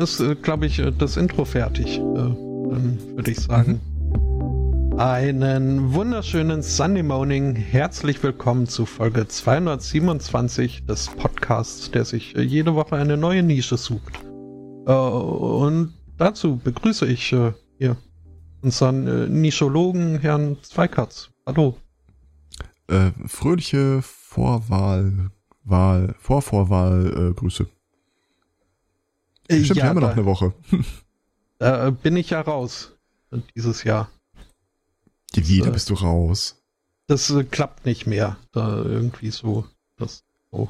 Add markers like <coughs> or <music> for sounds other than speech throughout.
ist, äh, glaube ich, äh, das Intro fertig. Äh, dann würde ich sagen. Einen wunderschönen Sunday Morning. Herzlich willkommen zu Folge 227 des Podcasts, der sich jede Woche eine neue Nische sucht. Und dazu begrüße ich hier unseren Nischologen, Herrn Zweikatz. Hallo. Äh, fröhliche Vorwahl, Wahl, Vorvorwahl, äh, Grüße. Stimmt, ja, wir haben noch eine Woche. <laughs> Da bin ich ja raus dieses Jahr. Wie, da äh, bist du raus? Das äh, klappt nicht mehr. Da irgendwie so. Das, oh.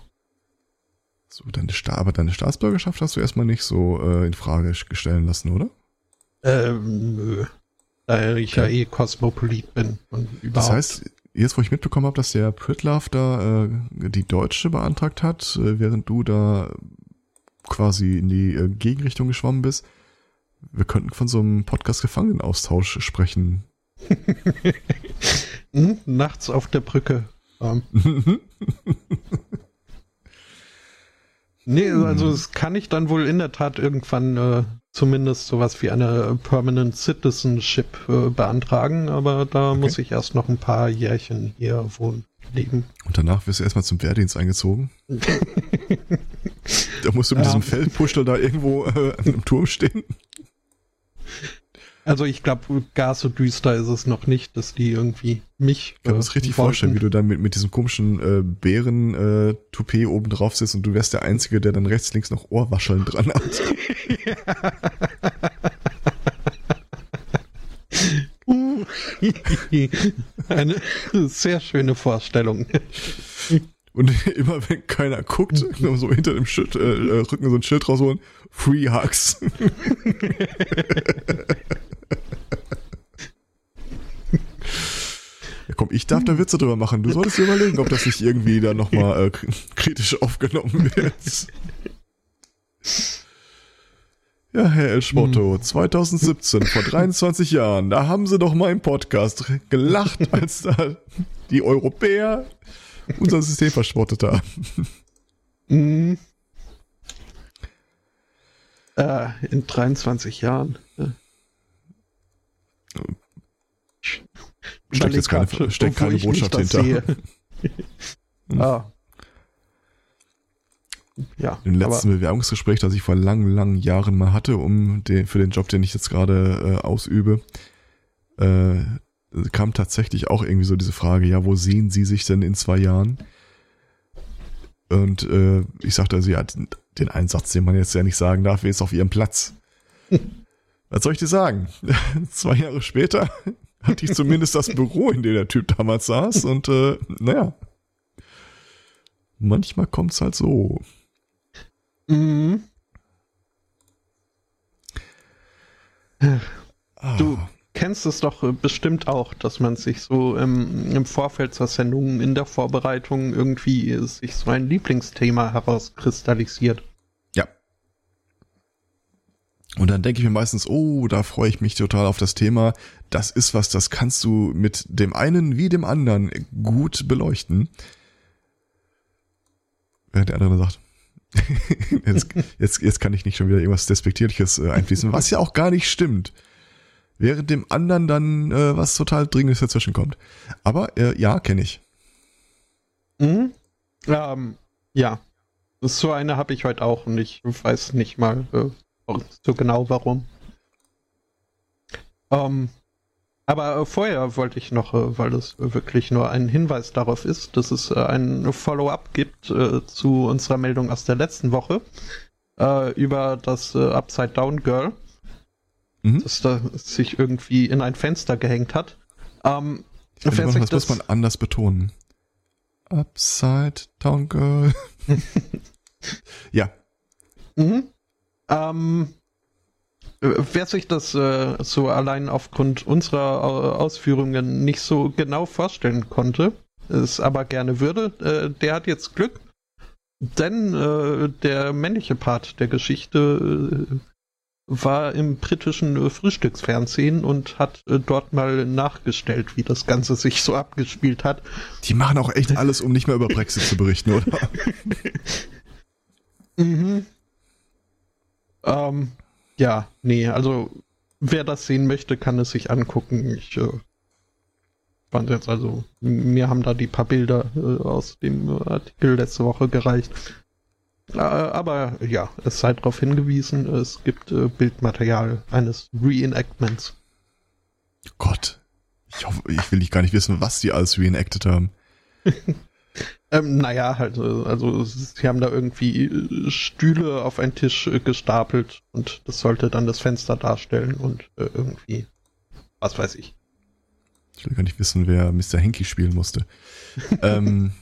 So, deine Sta aber deine Staatsbürgerschaft hast du erstmal nicht so äh, in Frage stellen lassen, oder? Ähm, nö. Da ich okay. ja eh Kosmopolit bin. Und überhaupt. Das heißt, jetzt wo ich mitbekommen habe, dass der Pritlove da äh, die Deutsche beantragt hat, äh, während du da quasi in die äh, Gegenrichtung geschwommen bist. Wir könnten von so einem Podcast-Gefangenenaustausch sprechen. <laughs> hm, nachts auf der Brücke. Um. <laughs> nee, also das kann ich dann wohl in der Tat irgendwann äh, zumindest sowas wie eine Permanent Citizenship äh, beantragen, aber da okay. muss ich erst noch ein paar Jährchen hier wohnen leben. Und danach wirst du erstmal zum Wehrdienst eingezogen. <laughs> da musst du mit ja. diesem Feldpuschel da irgendwo äh, an einem Turm stehen. Also ich glaube, gar so düster ist es noch nicht, dass die irgendwie mich. Ich kann mir das richtig wollten. vorstellen, wie du dann mit, mit diesem komischen äh, Bären-Toupet äh, oben drauf sitzt und du wärst der Einzige, der dann rechts, links noch Ohrwascheln dran hat. <laughs> <laughs> Eine sehr schöne Vorstellung. Und <laughs> immer wenn keiner guckt, so hinter dem Schild, äh, äh, Rücken so ein Schild rausholen, Free Hugs. <laughs> ja, komm, ich darf da Witze drüber machen. Du solltest dir überlegen, ob das nicht irgendwie da nochmal äh, kritisch aufgenommen wird. Ja, Herr El Schmotto, hm. 2017, vor 23 Jahren, da haben sie doch mal im Podcast gelacht, als da die Europäer <laughs> unser System verschrottet haben. Mhm. Äh, in 23 Jahren. Ja. Steckt jetzt keine, steckt keine Botschaft hinter. ah, <laughs> ja, Im letzten Bewerbungsgespräch, das ich vor langen, langen Jahren mal hatte, um den, für den Job, den ich jetzt gerade äh, ausübe, äh, kam tatsächlich auch irgendwie so diese Frage, ja, wo sehen Sie sich denn in zwei Jahren? Und äh, ich sagte also, ja, den, den Einsatz, den man jetzt ja nicht sagen darf, ist auf Ihrem Platz. <laughs> Was soll ich dir sagen? <laughs> zwei Jahre später <laughs> hatte ich zumindest das Büro, in dem der Typ damals saß und äh, naja, manchmal kommt's halt so. Mhm. Du kennst es doch bestimmt auch, dass man sich so im, im Vorfeld zur Sendung in der Vorbereitung irgendwie sich so ein Lieblingsthema herauskristallisiert. Ja. Und dann denke ich mir meistens, oh, da freue ich mich total auf das Thema. Das ist was, das kannst du mit dem einen wie dem anderen gut beleuchten. Während der andere sagt, <laughs> jetzt, jetzt, jetzt kann ich nicht schon wieder irgendwas Despektierliches äh, einfließen, was ja auch gar nicht stimmt. Während dem anderen dann äh, was total Dringendes dazwischen kommt. Aber äh, ja, kenne ich. Mhm. Ähm, ja. So eine habe ich heute auch und ich weiß nicht mal äh, so genau warum. Ähm, aber äh, vorher wollte ich noch, äh, weil es wirklich nur ein Hinweis darauf ist, dass es äh, ein Follow-up gibt zu unserer Meldung aus der letzten Woche über das Upside Down Girl, mhm. das da sich irgendwie in ein Fenster gehängt hat. Ähm, das, das muss man anders betonen. Upside Down Girl. <laughs> ja. Mhm. Ähm, Wer sich das äh, so allein aufgrund unserer äh, Ausführungen nicht so genau vorstellen konnte, es aber gerne würde, äh, der hat jetzt Glück. Denn äh, der männliche Part der Geschichte äh, war im britischen äh, Frühstücksfernsehen und hat dort mal nachgestellt, wie das Ganze sich so abgespielt hat. Die machen auch echt alles, um nicht mehr über Brexit zu berichten, oder? <laughs> mhm. Ähm, ja, nee, also wer das sehen möchte, kann es sich angucken. Ich äh, fand jetzt also, mir haben da die paar Bilder äh, aus dem Artikel letzte Woche gereicht. Aber ja, es sei darauf hingewiesen, es gibt äh, Bildmaterial eines Reenactments. Gott, ich hoffe, ich will nicht gar nicht wissen, was die alles reenacted haben. <laughs> ähm, naja, halt, äh, also sie haben da irgendwie äh, Stühle auf einen Tisch gestapelt und das sollte dann das Fenster darstellen und äh, irgendwie, was weiß ich. Ich will gar nicht wissen, wer Mr. Henky spielen musste. <laughs> ähm,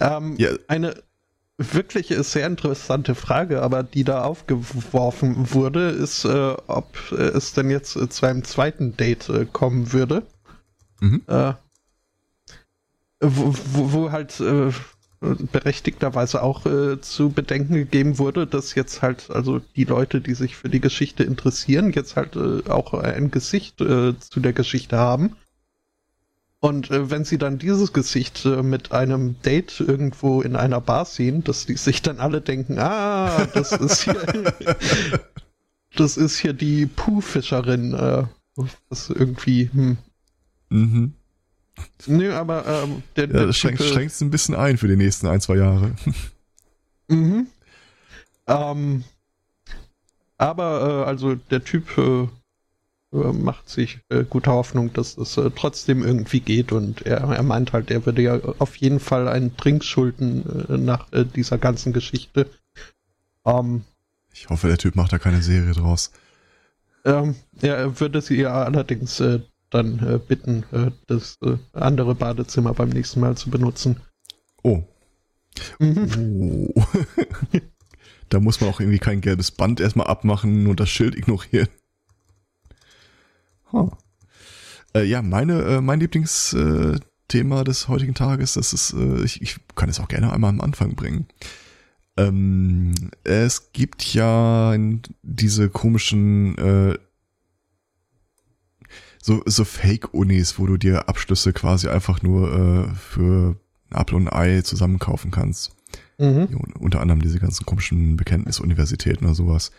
ähm, ja. Eine wirklich sehr interessante Frage, aber die da aufgeworfen wurde, ist, äh, ob es denn jetzt äh, zu einem zweiten Date äh, kommen würde. Mhm. Äh, wo, wo, wo, halt äh, berechtigterweise auch äh, zu bedenken gegeben wurde, dass jetzt halt also die Leute, die sich für die Geschichte interessieren, jetzt halt auch ein Gesicht zu der Geschichte haben und äh, wenn sie dann dieses Gesicht äh, mit einem Date irgendwo in einer Bar sehen, dass die sich dann alle denken, ah, das ist hier, <laughs> das ist hier die Puhfischerin, äh, das irgendwie, hm. Mhm. Nö, aber ähm, der, ja, der das schränkt es ein bisschen ein für die nächsten ein, zwei Jahre. mhm. Ähm, aber äh, also der Typ äh, äh, macht sich äh, gute Hoffnung, dass es äh, trotzdem irgendwie geht und er, er meint halt, er würde ja auf jeden Fall einen Drink schulden äh, nach äh, dieser ganzen Geschichte. Ähm, ich hoffe, der Typ macht da keine Serie draus. Ähm, er würde sie ja allerdings äh, dann bitten, das andere Badezimmer beim nächsten Mal zu benutzen. Oh. Mhm. Oh. <laughs> da muss man auch irgendwie kein gelbes Band erstmal abmachen und das Schild ignorieren. Huh. Äh, ja, meine, äh, mein Lieblingsthema äh, des heutigen Tages, das ist, äh, ich, ich kann es auch gerne einmal am Anfang bringen. Ähm, es gibt ja diese komischen äh, so, so Fake-Unis, wo du dir Abschlüsse quasi einfach nur äh, für Apfel und Ei zusammenkaufen kannst. Mhm. Unter anderem diese ganzen komischen Bekenntnisuniversitäten oder sowas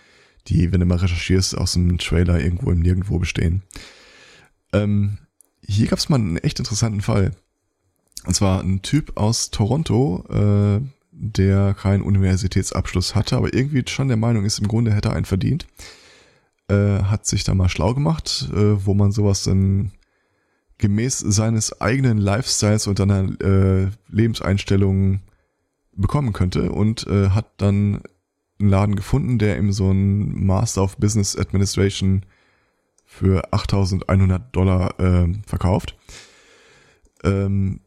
die, wenn du mal recherchierst, aus dem Trailer irgendwo im Nirgendwo bestehen. Ähm, hier gab es mal einen echt interessanten Fall. Und zwar ein Typ aus Toronto, äh, der keinen Universitätsabschluss hatte, aber irgendwie schon der Meinung ist, im Grunde hätte er einen verdient. Äh, hat sich da mal schlau gemacht, äh, wo man sowas dann gemäß seines eigenen Lifestyles und seiner äh, Lebenseinstellungen bekommen könnte und äh, hat dann einen Laden gefunden, der ihm so ein Master of Business Administration für 8100 Dollar äh, verkauft. Ähm,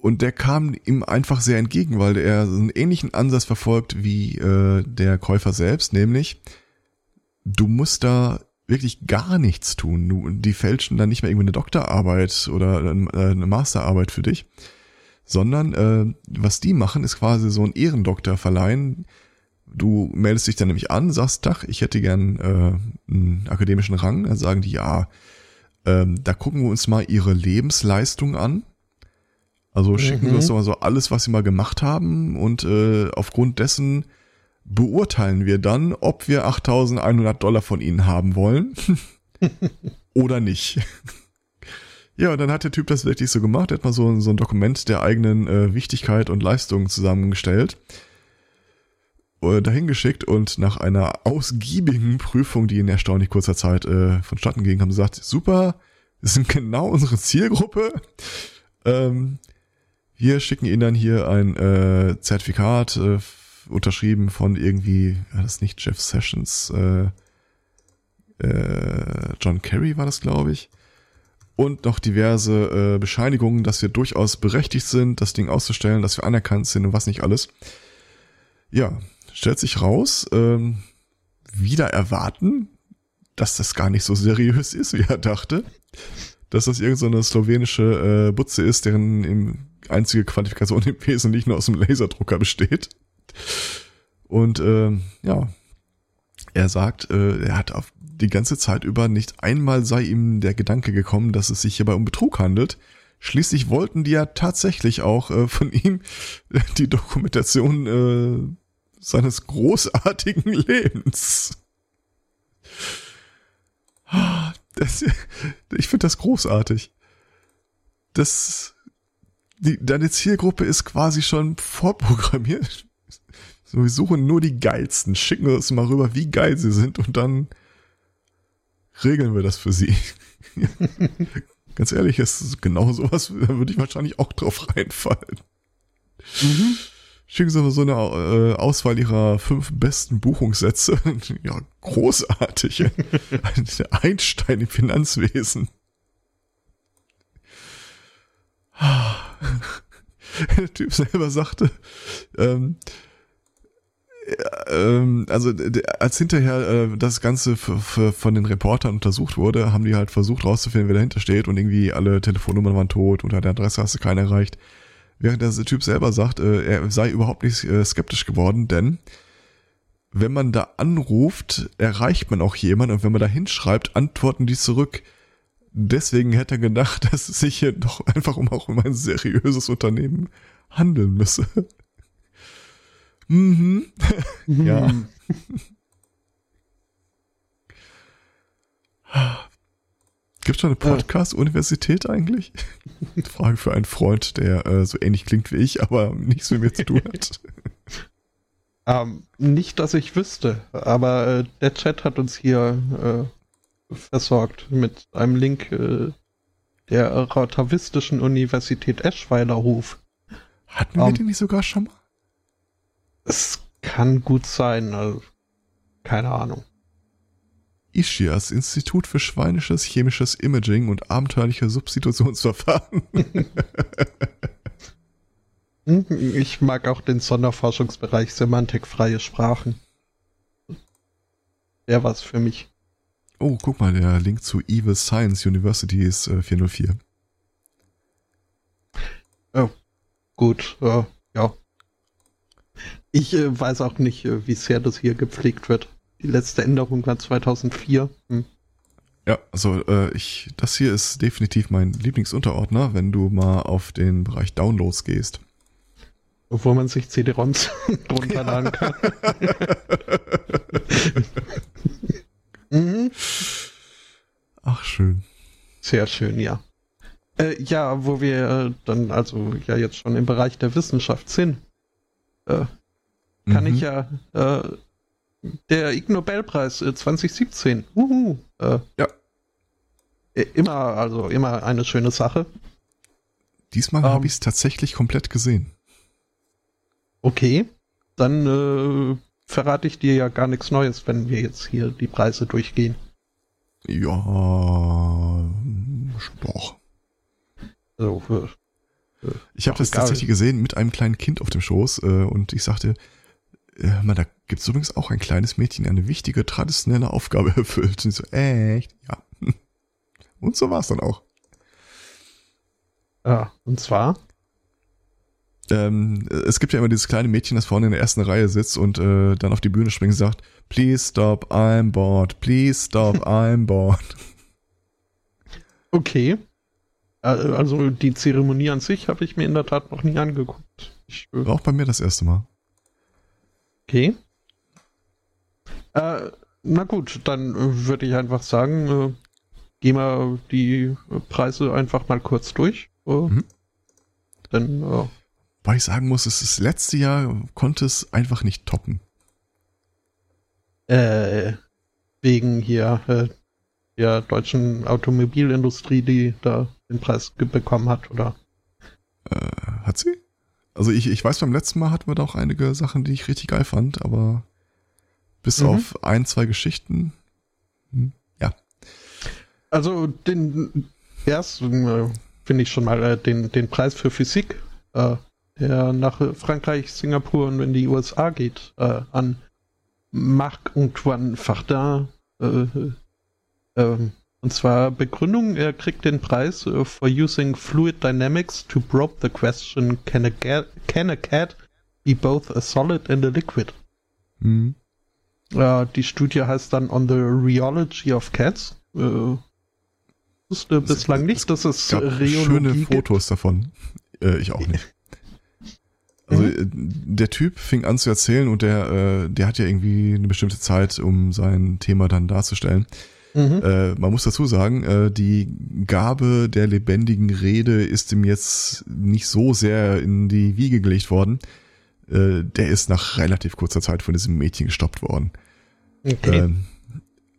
und der kam ihm einfach sehr entgegen, weil er so einen ähnlichen Ansatz verfolgt wie äh, der Käufer selbst, nämlich du musst da wirklich gar nichts tun. Du, die fälschen dann nicht mehr irgendwie eine Doktorarbeit oder äh, eine Masterarbeit für dich, sondern äh, was die machen, ist quasi so ein Ehrendoktor verleihen, Du meldest dich dann nämlich an, sagst, Tag, ich hätte gern äh, einen akademischen Rang. Dann sagen die, ja, ähm, da gucken wir uns mal ihre Lebensleistung an. Also schicken mhm. wir uns doch mal so alles, was sie mal gemacht haben und äh, aufgrund dessen beurteilen wir dann, ob wir 8100 Dollar von ihnen haben wollen <laughs> oder nicht. ja, und dann hat der Typ das wirklich so gemacht, er hat mal so, so ein Dokument der eigenen äh, Wichtigkeit und Leistung zusammengestellt äh, dahin geschickt und nach einer ausgiebigen Prüfung, die in erstaunlich kurzer Zeit äh, vonstatten ging, haben sie gesagt, super, das sind genau unsere Zielgruppe. Ähm, wir schicken Ihnen dann hier ein äh, Zertifikat, äh, unterschrieben von irgendwie, ja, das ist nicht Jeff Sessions, äh, äh, John Kerry war das, glaube ich. Und noch diverse äh, Bescheinigungen, dass wir durchaus berechtigt sind, das Ding auszustellen, dass wir anerkannt sind und was nicht alles. Ja, stellt sich raus, ähm, wieder erwarten, dass das gar nicht so seriös ist, <laughs> wie er dachte. Dass das irgendeine so slowenische äh, Butze ist, deren im, einzige Qualifikation im Wesentlichen aus dem Laserdrucker besteht. Und ähm, ja, er sagt, äh, er hat auf die ganze Zeit über nicht einmal sei ihm der Gedanke gekommen, dass es sich hierbei um Betrug handelt. Schließlich wollten die ja tatsächlich auch äh, von ihm <laughs> die Dokumentation äh, seines großartigen Lebens. Das, ich finde das großartig. Das, die, deine Zielgruppe ist quasi schon vorprogrammiert. So, wir suchen nur die geilsten, schicken uns mal rüber, wie geil sie sind und dann regeln wir das für sie. <laughs> Ganz ehrlich, ist genau sowas, da würde ich wahrscheinlich auch drauf reinfallen. Mhm. Schicken Sie so eine äh, Auswahl Ihrer fünf besten Buchungssätze. <laughs> ja, großartig. Ein <laughs> Einstein im Finanzwesen. <laughs> Der Typ selber sagte, ähm, ähm, also als hinterher äh, das Ganze von den Reportern untersucht wurde, haben die halt versucht rauszufinden, wer dahinter steht und irgendwie alle Telefonnummern waren tot, unter der Adresse hast du keine erreicht. Während der Typ selber sagt, äh, er sei überhaupt nicht äh, skeptisch geworden, denn wenn man da anruft, erreicht man auch jemanden und wenn man da hinschreibt, antworten die zurück. Deswegen hätte er gedacht, <laughs> dass es sich hier doch einfach um auch um ein seriöses Unternehmen handeln müsse. <laughs> Mhm. <laughs> ja. Gibt es schon eine Podcast-Universität eigentlich? <laughs> Frage für einen Freund, der äh, so ähnlich klingt wie ich, aber nichts mit mir zu tun hat. <laughs> Ähm, nicht, dass ich wüsste, aber äh, der Chat hat uns hier äh, versorgt mit einem Link äh, der Rautavistischen Universität Eschweilerhof. Hatten wir ähm, den nicht sogar schon mal? Es kann gut sein, also keine Ahnung. ISCHIAS, Institut für Schweinisches Chemisches Imaging und abenteuerliche Substitutionsverfahren. ich mag auch den Sonderforschungsbereich Semantikfreie Sprachen. Der war's für mich. Oh, guck mal, der Link zu Evil Science University ist äh, 404. Oh, gut, äh, ja. Ich äh, weiß auch nicht, äh, wie sehr das hier gepflegt wird. Die letzte Änderung war 2004. Hm. Ja, also äh, ich, das hier ist definitiv mein Lieblingsunterordner, wenn du mal auf den Bereich Downloads gehst. Wo man sich CD-ROMs <laughs> runterladen kann. <laughs> mhm. Ach, schön. Sehr schön, ja. Äh, ja, wo wir äh, dann also ja jetzt schon im Bereich der Wissenschaft sind, äh, kann mhm. ich ja äh, der Ig Nobelpreis 2017. Äh, Uhu. Äh, ja. Äh, immer, also immer eine schöne Sache. Diesmal um, habe ich es tatsächlich komplett gesehen. Okay, dann äh, verrate ich dir ja gar nichts Neues, wenn wir jetzt hier die Preise durchgehen. Ja, doch. Also, äh, ich habe das tatsächlich gesehen mit einem kleinen Kind auf dem Schoß äh, und ich sagte, äh, man, da gibt es übrigens auch ein kleines Mädchen, eine wichtige traditionelle Aufgabe <laughs> erfüllt. Und so, echt? Ja. <laughs> Und so war es dann auch. Ja, und zwar? Ähm, es gibt ja immer dieses kleine Mädchen, das vorne in der ersten Reihe sitzt und äh, dann auf die Bühne springt und sagt, please stop, I'm bored, please stop, <laughs> I'm bored. Okay. Äh, also die Zeremonie an sich habe ich mir in der Tat noch nie angeguckt. Ich, äh, auch bei mir das erste Mal. Okay. Äh, na gut, dann äh, würde ich einfach sagen, äh, gehen wir die Preise einfach mal kurz durch. Äh, mhm. Denn, äh, Weil ich sagen muss, es ist das letzte Jahr konnte es einfach nicht toppen. Äh, wegen hier äh, der deutschen Automobilindustrie, die da den Preis bekommen hat, oder? Äh, hat sie? Also ich, ich weiß, beim letzten Mal hatten wir da auch einige Sachen, die ich richtig geil fand, aber bis mhm. auf ein, zwei Geschichten, hm, ja. Also den ersten äh, finde ich schon mal äh, den, den Preis für Physik, äh, der nach Frankreich, Singapur und in die USA geht, äh, an Marc-Antoine Fardin. Äh, und zwar Begründung, er kriegt den Preis uh, for using fluid dynamics to probe the question, can a, can a cat be both a solid and a liquid? Mhm. Uh, die Studie heißt dann On the Rheology of Cats. Uh, wusste das bislang nicht, dass es Rheologie schöne Fotos gibt. davon. Äh, ich auch nicht. <laughs> Also mhm. der Typ fing an zu erzählen und der, äh, der hat ja irgendwie eine bestimmte Zeit, um sein Thema dann darzustellen. Mhm. Äh, man muss dazu sagen, äh, die Gabe der lebendigen Rede ist ihm jetzt nicht so sehr in die Wiege gelegt worden. Äh, der ist nach relativ kurzer Zeit von diesem Mädchen gestoppt worden. Okay. Ähm,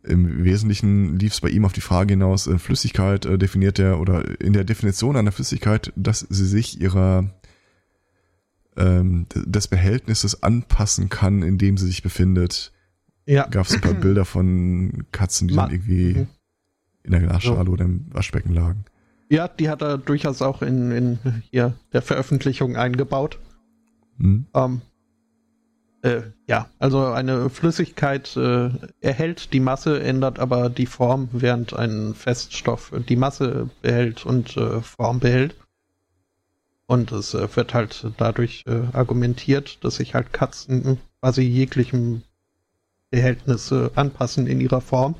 Im Wesentlichen lief es bei ihm auf die Frage hinaus, äh, Flüssigkeit äh, definiert er oder in der Definition einer Flüssigkeit, dass sie sich ihrer ähm, des Behältnisses anpassen kann, in dem sie sich befindet ja. Gab es ein paar <clears throat> Bilder von Katzen, die Ma dann irgendwie mhm. in der Glasschale so. oder im Waschbecken lagen. Ja, die hat er durchaus auch in, in hier der Veröffentlichung eingebaut. Mhm. Ähm, äh, ja, also eine Flüssigkeit äh, erhält die Masse, ändert aber die Form, während ein Feststoff die Masse behält und äh, Form behält. Und es äh, wird halt dadurch äh, argumentiert, dass sich halt Katzen quasi jeglichem Behältnisse anpassen in ihrer Form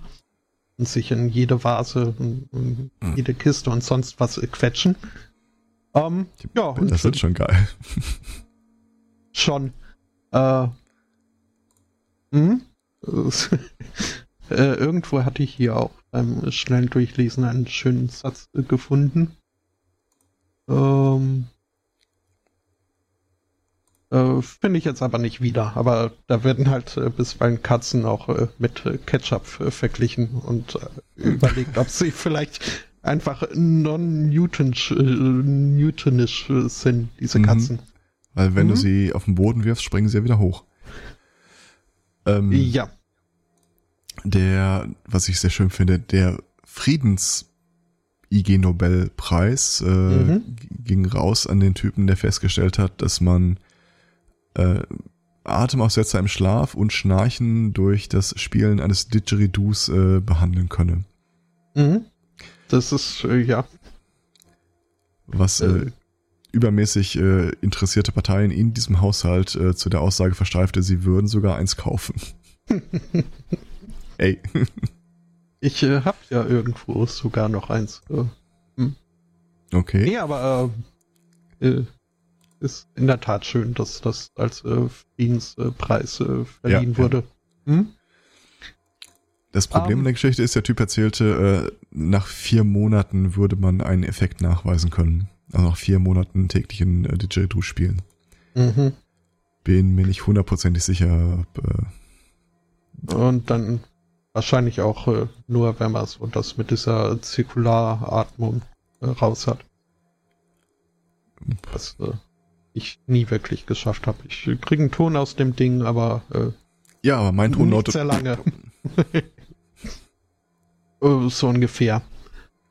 und sich in jede Vase, in, hm. jede Kiste und sonst was quetschen. Ähm, ja, das wird schon geil. Schon. Äh, hm? äh, irgendwo hatte ich hier auch beim schnellen Durchlesen einen schönen Satz gefunden. Ähm, äh, Finde ich jetzt aber nicht wieder. Aber da werden halt äh, bisweilen Katzen auch äh, mit äh, Ketchup äh, verglichen und äh, überlegt, ob sie vielleicht einfach non-newtonisch Newtonisch, sind, diese mhm. Katzen. Weil wenn mhm. du sie auf den Boden wirfst, springen sie ja wieder hoch. Ähm, ja. Der, was ich sehr schön finde, der Friedens IG Nobelpreis äh, mhm. ging raus an den Typen, der festgestellt hat, dass man äh, Atemaussetzer im Schlaf und Schnarchen durch das Spielen eines Didgeridoos äh, behandeln könne. Mhm. Das ist, äh, ja. Was äh, äh. übermäßig äh, interessierte Parteien in diesem Haushalt äh, zu der Aussage versteifte, sie würden sogar eins kaufen. <laughs> Ey. ich äh, hab ja irgendwo sogar noch eins. Hm. Okay. Nee, aber äh ist in der Tat schön, dass das als äh, Friedenspreis äh, verliehen ja, wurde. Ja. Hm? Das Problem um, in der Geschichte ist, der Typ erzählte, äh, nach vier Monaten würde man einen Effekt nachweisen können. Also nach vier Monaten täglichen äh, Didgeridoo spielen. Mhm. Bin mir nicht hundertprozentig sicher. Ob, äh, Und dann wahrscheinlich auch äh, nur, wenn man so das mit dieser Zirkularatmung äh, raus hat. Das, äh, ich nie wirklich geschafft habe. Ich kriege einen Ton aus dem Ding, aber äh, ja, aber mein Ton lautet sehr lange. <laughs> oh, so ungefähr.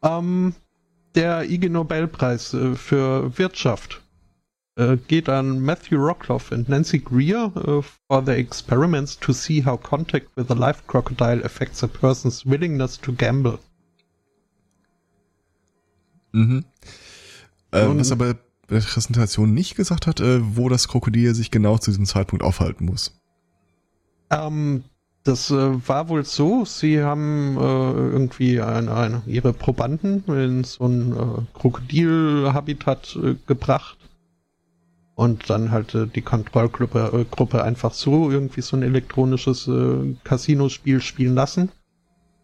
Ähm, der IG Nobelpreis äh, für Wirtschaft äh, geht an Matthew Rockloff und Nancy Greer uh, for their experiments to see how contact with a live crocodile affects a person's willingness to gamble. Mhm. Äh, was aber Präsentation nicht gesagt hat, äh, wo das Krokodil sich genau zu diesem Zeitpunkt aufhalten muss. Ähm, das äh, war wohl so, sie haben äh, irgendwie ein, ein, ihre Probanden in so ein äh, Krokodilhabitat äh, gebracht und dann halt äh, die Kontrollgruppe äh, Gruppe einfach so irgendwie so ein elektronisches Casino-Spiel spielen lassen.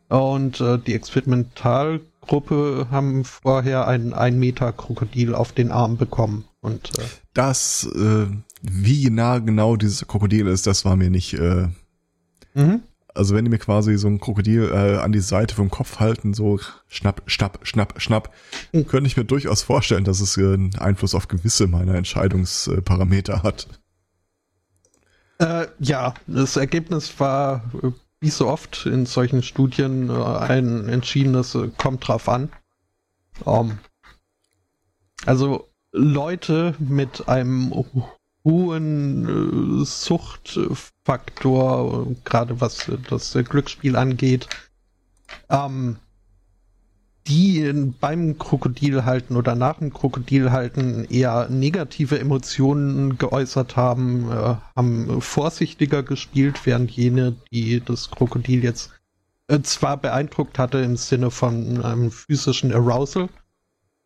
Und die Experimental Gruppe haben vorher ein 1 Meter Krokodil auf den Arm bekommen. Und äh, das, äh, wie nah genau dieses Krokodil ist, das war mir nicht. Äh, mhm. Also wenn die mir quasi so ein Krokodil äh, an die Seite vom Kopf halten, so schnapp, schnapp, schnapp, schnapp, mhm. könnte ich mir durchaus vorstellen, dass es äh, einen Einfluss auf gewisse meiner Entscheidungsparameter hat. Äh, ja, das Ergebnis war äh, wie so oft in solchen Studien äh, ein entschiedenes äh, kommt drauf an. Um, ähm, also Leute mit einem hohen äh, Suchtfaktor, gerade was das Glücksspiel angeht, ähm, die beim Krokodilhalten oder nach dem Krokodilhalten eher negative Emotionen geäußert haben, äh, haben vorsichtiger gespielt, während jene, die das Krokodil jetzt äh, zwar beeindruckt hatte im Sinne von einem physischen Arousal,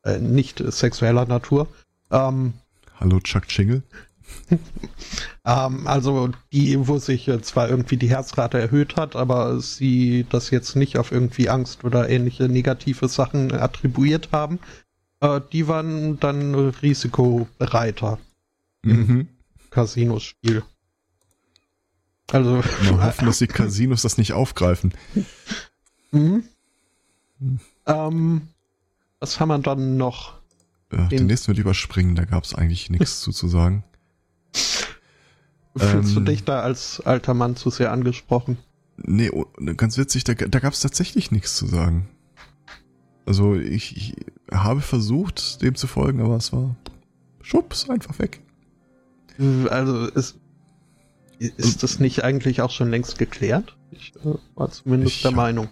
äh, nicht sexueller Natur. Ähm, Hallo Chuck Chingle. <laughs> ähm, also die, wo sich zwar irgendwie die Herzrate erhöht hat, aber sie das jetzt nicht auf irgendwie Angst oder ähnliche negative Sachen attribuiert haben, äh, die waren dann risikobereiter Mhm. im Casino-Spiel. Also Mal <laughs> hoffen, dass die Casinos das nicht aufgreifen. Mhm. Hm. Ähm, was haben wir dann noch? Äh, den Den- nächsten wird überspringen, da gab es eigentlich nichts zu, zu sagen. Fühlst du Ähm. dich da als alter Mann zu sehr angesprochen? Nee, oh, ganz witzig, da, da gab es tatsächlich nichts zu sagen. Also ich, ich habe versucht, dem zu folgen, aber es war schwupps, einfach weg. Also ist, ist das nicht eigentlich auch schon längst geklärt? Ich äh, war zumindest Ich der Meinung.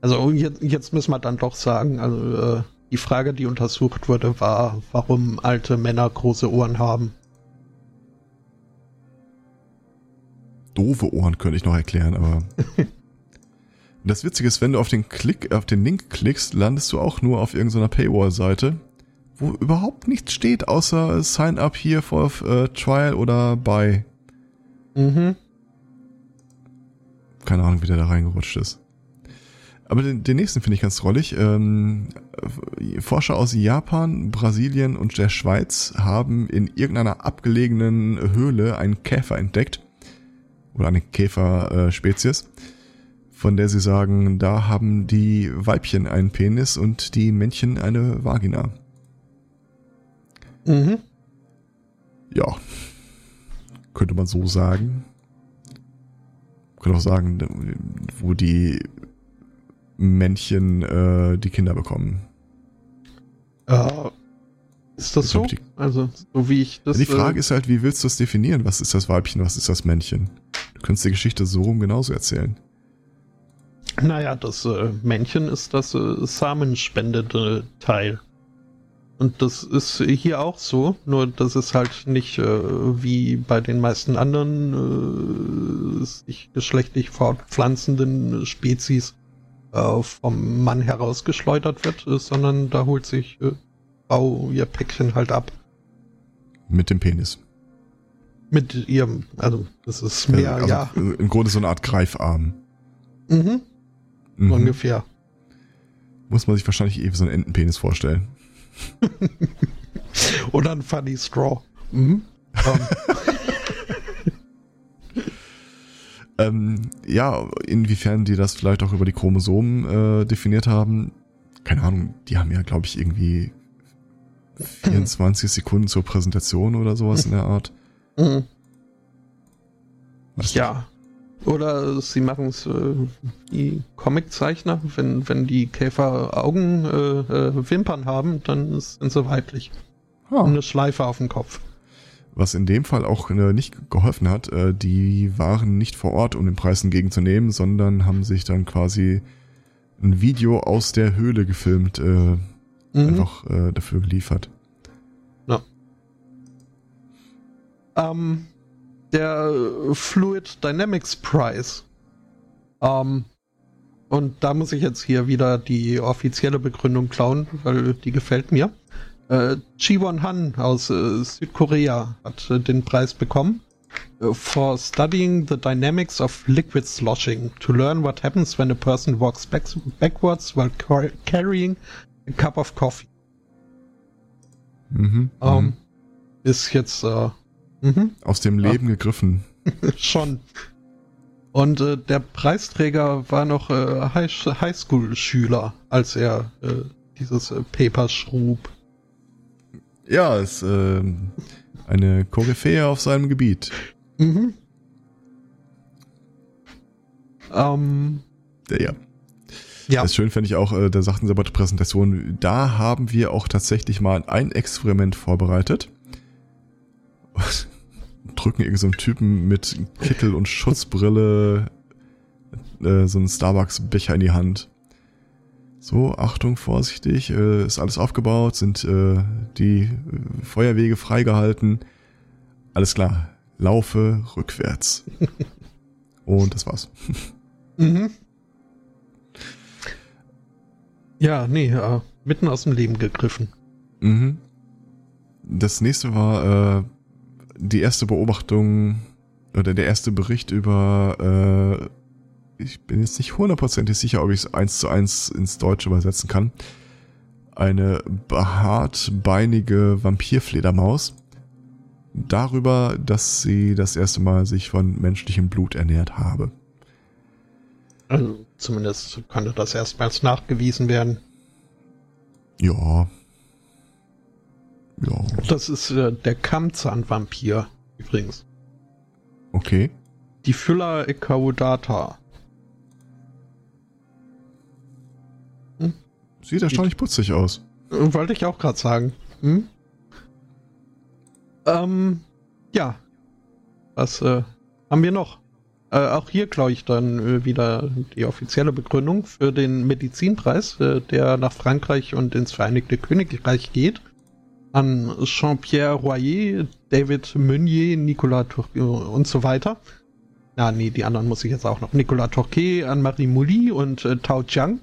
Also jetzt, jetzt müssen wir dann doch sagen, also äh, die Frage, die untersucht wurde, war, warum alte Männer große Ohren haben. Doofe Ohren könnte ich noch erklären, aber. <laughs> das Witzige ist, wenn du auf den Klick, auf den Link klickst, landest du auch nur auf irgendeiner Paywall-Seite, wo überhaupt nichts steht, außer Sign up hier for äh, Trial oder Buy. Mhm. Keine Ahnung, wie der da reingerutscht ist. Aber den, den nächsten finde ich ganz drollig. Ähm, äh, Forscher aus Japan, Brasilien und der Schweiz haben in irgendeiner abgelegenen Höhle einen Käfer entdeckt. Oder eine Käferspezies, von der sie sagen, da haben die Weibchen einen Penis und die Männchen eine Vagina. Mhm. Ja, könnte man so sagen. Könnte auch sagen, wo die Männchen äh, die Kinder bekommen. Äh, ist das so? die- Also, so wie ich das. die Frage äh, ist halt, wie willst du es definieren? Was ist das Weibchen, was ist das Männchen? Du könntest die Geschichte so rum genauso erzählen. Naja, das äh, Männchen ist das äh, samenspendende Teil. Und das ist hier auch so, nur das ist halt nicht äh, wie bei den meisten anderen äh, sich geschlechtlich fortpflanzenden Spezies äh, vom Mann herausgeschleudert wird, äh, sondern da holt sich Frau ihr Päckchen halt ab. Mit dem Penis. Mit ihrem, also das ist mehr, also, ja, Im Grunde so eine Art Greifarm. mhm, Mhm. ungefähr. Muss man sich wahrscheinlich eh wie so einen Entenpenis vorstellen. <laughs> Oder ein Funny Straw. Mhm. Ähm, <laughs> Ähm, ja, inwiefern die das vielleicht auch über die Chromosomen äh, definiert haben, keine Ahnung, die haben ja, glaube ich, irgendwie 24 Sekunden zur Präsentation oder sowas in der Art. mhm. Ja. Oder sie machen es äh, die Comiczeichner, wenn, wenn die Käfer Augen, äh, äh, Wimpern haben, dann sind sie weiblich. Und Ah, eine Schleife auf dem Kopf. was in dem Fall auch äh, nicht geholfen hat, äh, die waren nicht vor Ort, um den Preis entgegenzunehmen, sondern haben sich dann quasi ein Video aus der Höhle gefilmt, äh, Mhm. einfach äh, dafür geliefert. Ähm, der Fluid Dynamics Prize. Ähm, und da muss ich jetzt hier wieder die offizielle Begründung klauen, weil die gefällt mir. Äh, Jiwon Han aus äh, Südkorea hat äh, den Preis bekommen. äh, For studying the dynamics of liquid sloshing to learn what happens when a person walks back backwards while car carrying a cup of coffee. Mhm. Ähm, mhm. Ist jetzt äh, mhm. Aus dem ja. Leben gegriffen. <laughs> Schon. Und äh, der Preisträger war noch äh, High- Highschool-Schüler, als er äh, dieses äh, Paper schrub. Ja, ist ähm, eine Koryphäe auf seinem Gebiet. Mhm. Ähm, Der, ja. Ja. Das schön fände ich auch, äh, da sagten sie bei der Präsentation, da haben wir auch tatsächlich mal ein Experiment vorbereitet. <laughs> Drücken irgend so Typen mit Kittel und Schutzbrille äh, so einen Starbucks-Becher in die Hand. So, Achtung, vorsichtig, äh, ist alles aufgebaut, sind äh, die äh, Feuerwege freigehalten. Alles klar, laufe rückwärts. <laughs> Und das war's. Mhm. Ja, nee, äh, mitten aus dem Leben gegriffen. Mhm. Das nächste war äh, die erste Beobachtung oder der erste Bericht über, äh, ich bin jetzt nicht hundertprozentig sicher, ob ich es eins zu eins ins Deutsche übersetzen kann, eine behaartbeinige Vampirfledermaus darüber, dass sie das erste Mal sich von menschlichem Blut ernährt habe. Also zumindest konnte das erstmals nachgewiesen werden. Ja. Ja. Das ist äh, der Kammzahnvampir übrigens. Okay. Die Phylla ecaudata. Hm? Sieht erstaunlich putzig aus. Wollte ich auch gerade sagen. Hm? Ähm, ja. Was äh, haben wir noch? Äh, auch hier glaube ich dann äh, wieder die offizielle Begründung für den Medizinpreis, äh, der nach Frankreich und ins Vereinigte Königreich geht. An Jean-Pierre Royer, David Meunier, Nicolas Tourquet und so weiter. Ja, nee, die anderen muss ich jetzt auch noch. Nicolas Tourquet, Anne-Marie Mouly und äh, Tao Jiang.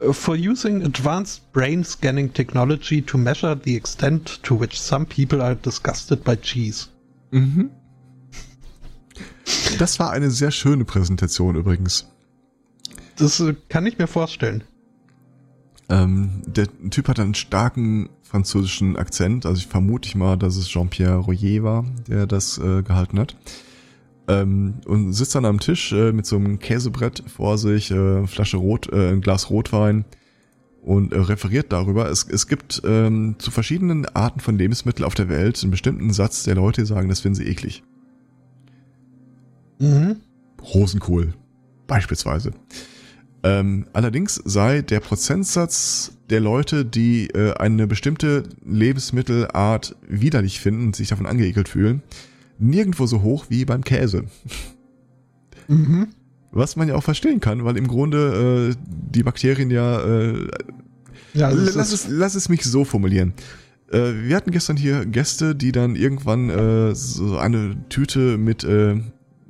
Uh, for using advanced brain scanning technology to measure the extent to which some people are disgusted by cheese. Mhm. Das war eine sehr schöne Präsentation übrigens. Das äh, kann ich mir vorstellen. Ähm, der Typ hat einen starken französischen Akzent, also ich vermute ich mal, dass es Jean-Pierre Royer war, der das äh, gehalten hat. Ähm, und sitzt dann am Tisch äh, mit so einem Käsebrett vor sich, äh, Flasche Rot, äh, ein Glas Rotwein und äh, referiert darüber. Es, es gibt ähm, zu verschiedenen Arten von Lebensmitteln auf der Welt einen bestimmten Satz, der Leute sagen, das finden sie eklig. Mhm. Rosenkohl beispielsweise. Ähm, allerdings sei der Prozentsatz der Leute, die äh, eine bestimmte Lebensmittelart widerlich finden und sich davon angeekelt fühlen, nirgendwo so hoch wie beim Käse. Mhm. Was man ja auch verstehen kann, weil im Grunde äh, die Bakterien ja. Äh, ja lass, es, lass es mich so formulieren. Äh, wir hatten gestern hier Gäste, die dann irgendwann äh, so eine Tüte mit, äh,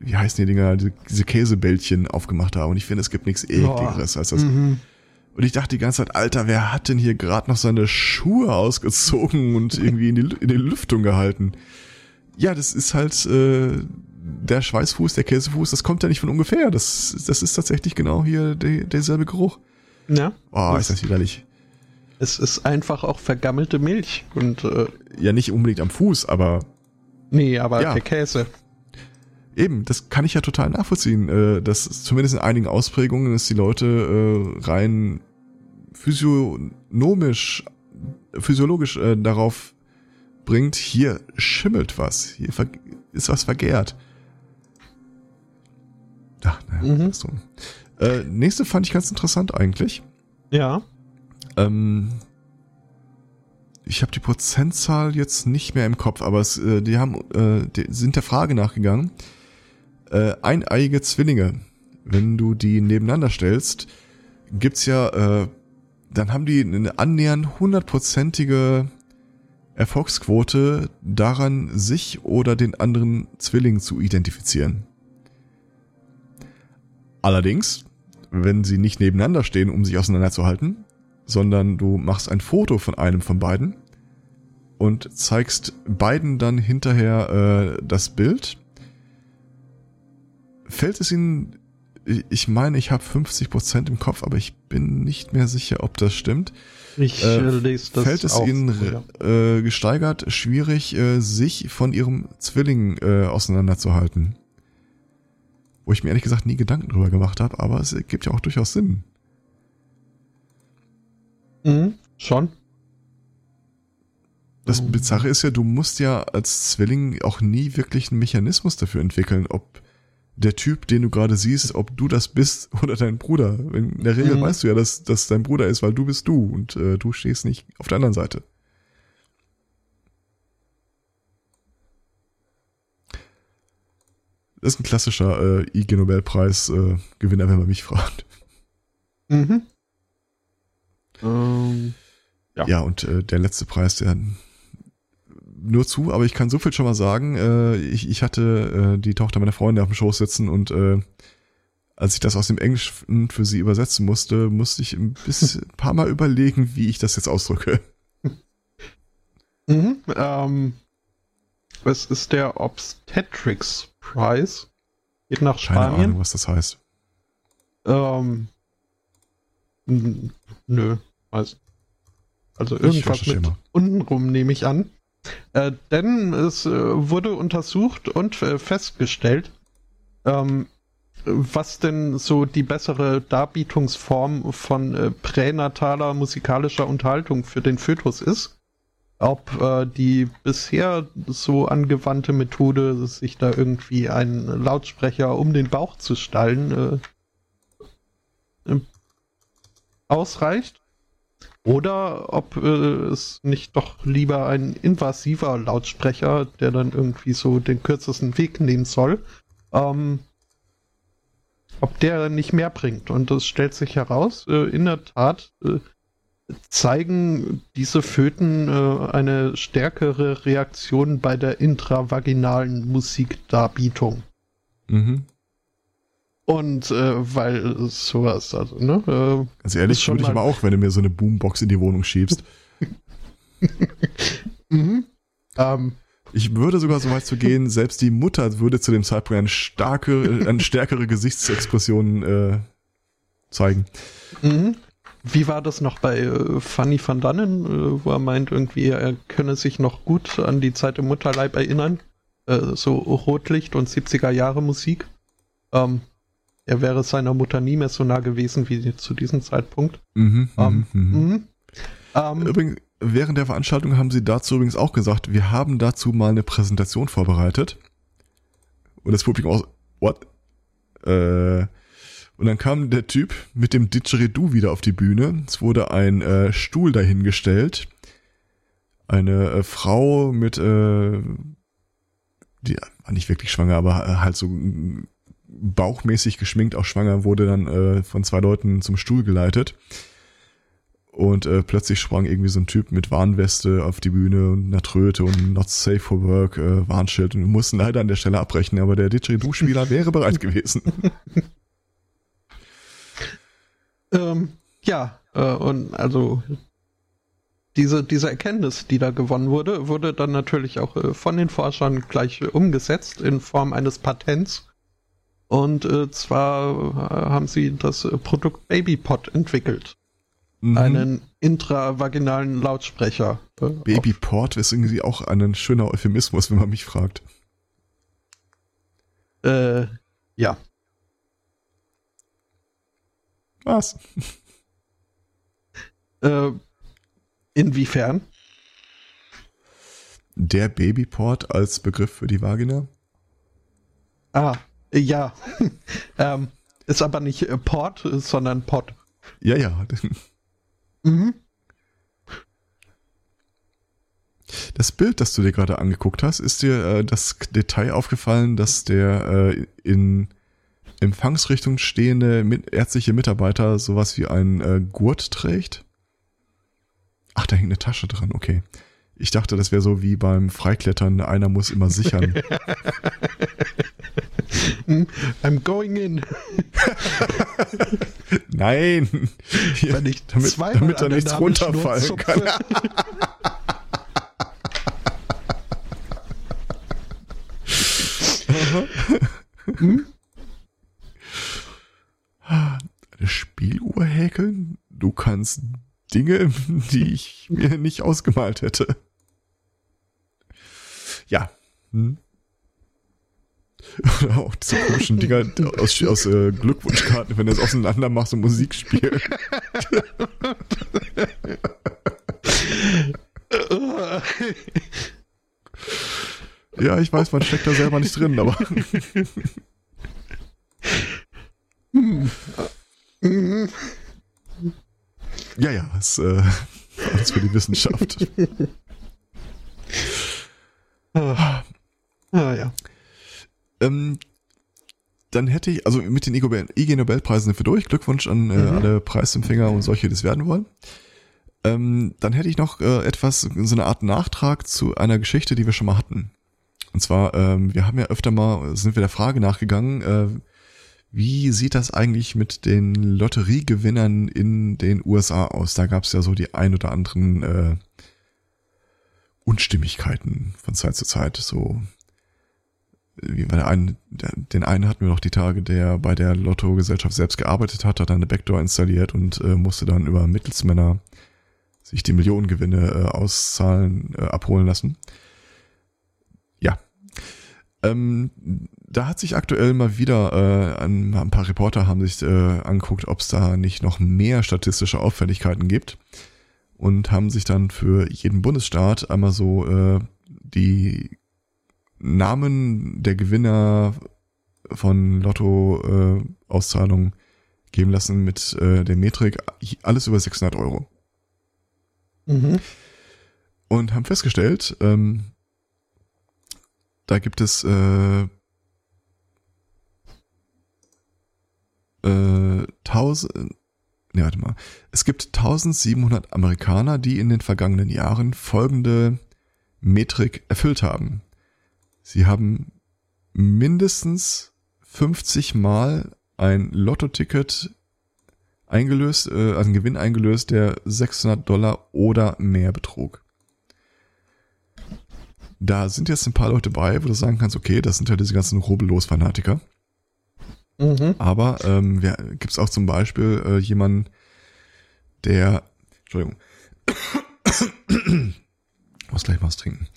wie heißen die Dinger, diese, Käsebällchen aufgemacht haben. Und ich finde, es gibt nichts ekligeres als das. Mhm. Und ich dachte die ganze Zeit, Alter, wer hat denn hier gerade noch seine Schuhe ausgezogen und <laughs> irgendwie in die, in die Lüftung gehalten? ja, das ist halt äh, der Schweißfuß, der Käsefuß, das kommt ja nicht von ungefähr. Das, das ist tatsächlich genau hier de, derselbe Geruch. Ja. Oh, ist das widerlich. Es ist einfach auch vergammelte Milch und äh, ja nicht unbedingt am Fuß, aber nee, aber ja. der Käse. Eben, das kann ich ja total nachvollziehen, äh, dass zumindest in einigen Ausprägungen, dass die Leute äh, rein physiognomisch, physiologisch äh, darauf bringt, hier schimmelt was, hier ist was vergehrt. Ach, naja, mhm. so. Äh, nächste fand ich ganz interessant eigentlich. Ja. Ähm, ich habe die Prozentzahl jetzt nicht mehr im Kopf, aber es, äh, die haben, äh, die sind der Frage nachgegangen. Äh, eineiige Zwillinge, wenn du die nebeneinander stellst, gibt's ja, äh, dann haben die eine annähernd hundertprozentige Erfolgsquote daran, sich oder den anderen Zwilling zu identifizieren. Allerdings, wenn sie nicht nebeneinander stehen, um sich auseinanderzuhalten, sondern du machst ein Foto von einem von beiden und zeigst beiden dann hinterher äh, das Bild, fällt es ihnen, ich meine, ich habe 50% im Kopf, aber ich bin nicht mehr sicher, ob das stimmt ich äh, lese das Fällt es ihnen äh, gesteigert schwierig, äh, sich von ihrem Zwilling äh, auseinanderzuhalten? Wo ich mir ehrlich gesagt nie Gedanken drüber gemacht habe, aber es gibt ja auch durchaus Sinn. Mhm, schon. Das Bizarre ist ja, du musst ja als Zwilling auch nie wirklich einen Mechanismus dafür entwickeln, ob der Typ, den du gerade siehst, ob du das bist <laughs> oder dein Bruder. In der Regel mhm. weißt du ja, dass das dein Bruder ist, weil du bist du und äh, du stehst nicht auf der anderen Seite. Das ist ein klassischer äh, IG Nobelpreis äh, Gewinner, wenn man mich fragt. Mhm. Ähm, ja. ja, und äh, der letzte Preis, der nur zu, aber ich kann so viel schon mal sagen. Äh, ich, ich hatte äh, die Tochter meiner Freundin auf dem Schoß sitzen und äh, als ich das aus dem Englischen für sie übersetzen musste, musste ich ein bisschen, <laughs> ein paar Mal überlegen, wie ich das jetzt ausdrücke. Mhm, ähm, Es ist der Obstetrics Prize. Geht nach Keine Spanien. Ahnung, was das heißt. Ähm, nö, weiß. Also irgendwas mit mal. untenrum nehme ich an. Äh, denn es äh, wurde untersucht und äh, festgestellt, ähm, was denn so die bessere Darbietungsform von äh, pränataler musikalischer Unterhaltung für den Fötus ist. Ob äh, die bisher so angewandte Methode, sich da irgendwie einen Lautsprecher um den Bauch zu stallen, ausreicht. Oder ob äh, es nicht doch lieber ein invasiver Lautsprecher, der dann irgendwie so den kürzesten Weg nehmen soll, ähm, ob der nicht mehr bringt. Und das stellt sich heraus, äh, in der Tat äh, zeigen diese Föten äh, eine stärkere Reaktion bei der intravaginalen Musikdarbietung. Mhm. Und äh, weil sowas, also, ne? Äh, Ganz ehrlich, Ist schon würde ich mal- aber auch, wenn du mir so eine Boombox in die Wohnung schiebst. <laughs> mhm. ähm, Ich würde sogar so weit zu gehen, <laughs> selbst die Mutter würde zu dem Zeitpunkt eine starke, eine stärkere Gesichtsexpression äh, zeigen. Mhm. Wie war das noch bei äh, Fanny van Dannen, äh, wo er meint, irgendwie, er könne sich noch gut an die Zeit im Mutterleib erinnern? Äh, so Rotlicht und 70er Jahre Musik. Ähm, er wäre seiner Mutter nie mehr so nah gewesen wie zu diesem Zeitpunkt. Mhm, Ähm, mhm, mhm. mhm. Ähm, Übrigens, während der Veranstaltung haben sie dazu übrigens auch gesagt, wir haben dazu mal eine Präsentation vorbereitet. Und das Publikum auch, what? Äh, und dann kam der Typ mit dem Didgeridoo wieder auf die Bühne. Es wurde ein äh, Stuhl dahingestellt. Eine äh, Frau mit, äh, die war nicht wirklich schwanger, aber äh, halt so bauchmäßig geschminkt, auch schwanger, wurde dann äh, von zwei Leuten zum Stuhl geleitet. Und äh, plötzlich sprang irgendwie so ein Typ mit Warnweste auf die Bühne und einer Tröte und Not Safe for Work äh, Warnschild und wir mussten leider an der Stelle abbrechen, aber der Didgeridoo-Spieler wäre bereit gewesen. <laughs> Ähm, ja, äh, und also diese, diese Erkenntnis, die da gewonnen wurde, wurde dann natürlich auch äh, von den Forschern gleich umgesetzt in Form eines Patents. Und äh, zwar äh, haben sie das äh, Produkt BabyPod entwickelt. Mhm. Einen intravaginalen Lautsprecher. Äh, Babyport ist irgendwie auch ein schöner Euphemismus, wenn man mich fragt. Äh, ja. Was? Äh, inwiefern? Der Babyport als Begriff für die Vagina? Ah, ja. <laughs> ähm, ist aber nicht äh, Port, sondern Pod. Ja, ja. Mhm. Das Bild, das du dir gerade angeguckt hast, ist dir äh, das Detail aufgefallen, dass der äh, in Empfangsrichtung stehende mit, ärztliche Mitarbeiter sowas wie einen äh, Gurt trägt? Ach, da hängt eine Tasche dran, okay. Ich dachte, das wäre so wie beim Freiklettern, einer muss immer sichern. <laughs> I'm going in. <laughs> Nein! Hier, Wenn ich damit, damit da nichts runterfallen kann. zupfe. <laughs> Eine Spieluhr häkeln? Du kannst Dinge, die ich mir nicht ausgemalt hätte. Ja. Hm. Oder auch diese komischen Dinger aus, aus äh, Glückwunschkarten, wenn du es auseinander machst und Musik spielst. Ja, ich weiß, man steckt da selber nicht drin, aber ja, ja, es äh, alles für die Wissenschaft. Ah, ja. Ähm, dann hätte ich, also mit den IG Nobelpreisen sind wir durch. Glückwunsch an äh, Mhm. alle Preisempfänger und solche, die es werden wollen. Ähm, dann hätte ich noch äh, etwas, so eine Art Nachtrag zu einer Geschichte, die wir schon mal hatten. Und zwar, ähm, wir haben ja öfter mal, sind wir der Frage nachgegangen, äh, wie sieht das eigentlich mit den Lotteriegewinnern in den USA aus? Da gab es ja so die ein oder anderen äh, Unstimmigkeiten von Zeit zu Zeit. So wie bei der einen, den einen hatten wir noch die Tage, der bei der Lotto-Gesellschaft selbst gearbeitet hat, hat dann eine Backdoor installiert und äh, musste dann über Mittelsmänner sich die Millionengewinne äh, auszahlen, äh, abholen lassen. Ja. Ähm, da hat sich aktuell mal wieder äh, ein, ein paar Reporter haben sich äh, angeguckt, ob es da nicht noch mehr statistische Auffälligkeiten gibt und haben sich dann für jeden Bundesstaat einmal so äh, die Namen der Gewinner von Lotto-Auszahlungen äh, geben lassen mit äh, der Metrik alles über 600 Euro. Mhm. Und haben festgestellt, ähm, da gibt es äh, äh, 1000, ne, warte mal. Es gibt 1700 Amerikaner, die in den vergangenen Jahren folgende Metrik erfüllt haben. Sie haben mindestens 50 Mal ein Lotto-Ticket eingelöst, äh, also einen Gewinn eingelöst, der 600 Dollar oder mehr betrug. Da sind jetzt ein paar Leute bei, wo du sagen kannst, okay, das sind ja diese ganzen Rubbellos-Fanatiker. Mhm. Aber ähm, gibt es auch zum Beispiel äh, jemanden, der, Entschuldigung, <coughs> muss gleich mal was trinken,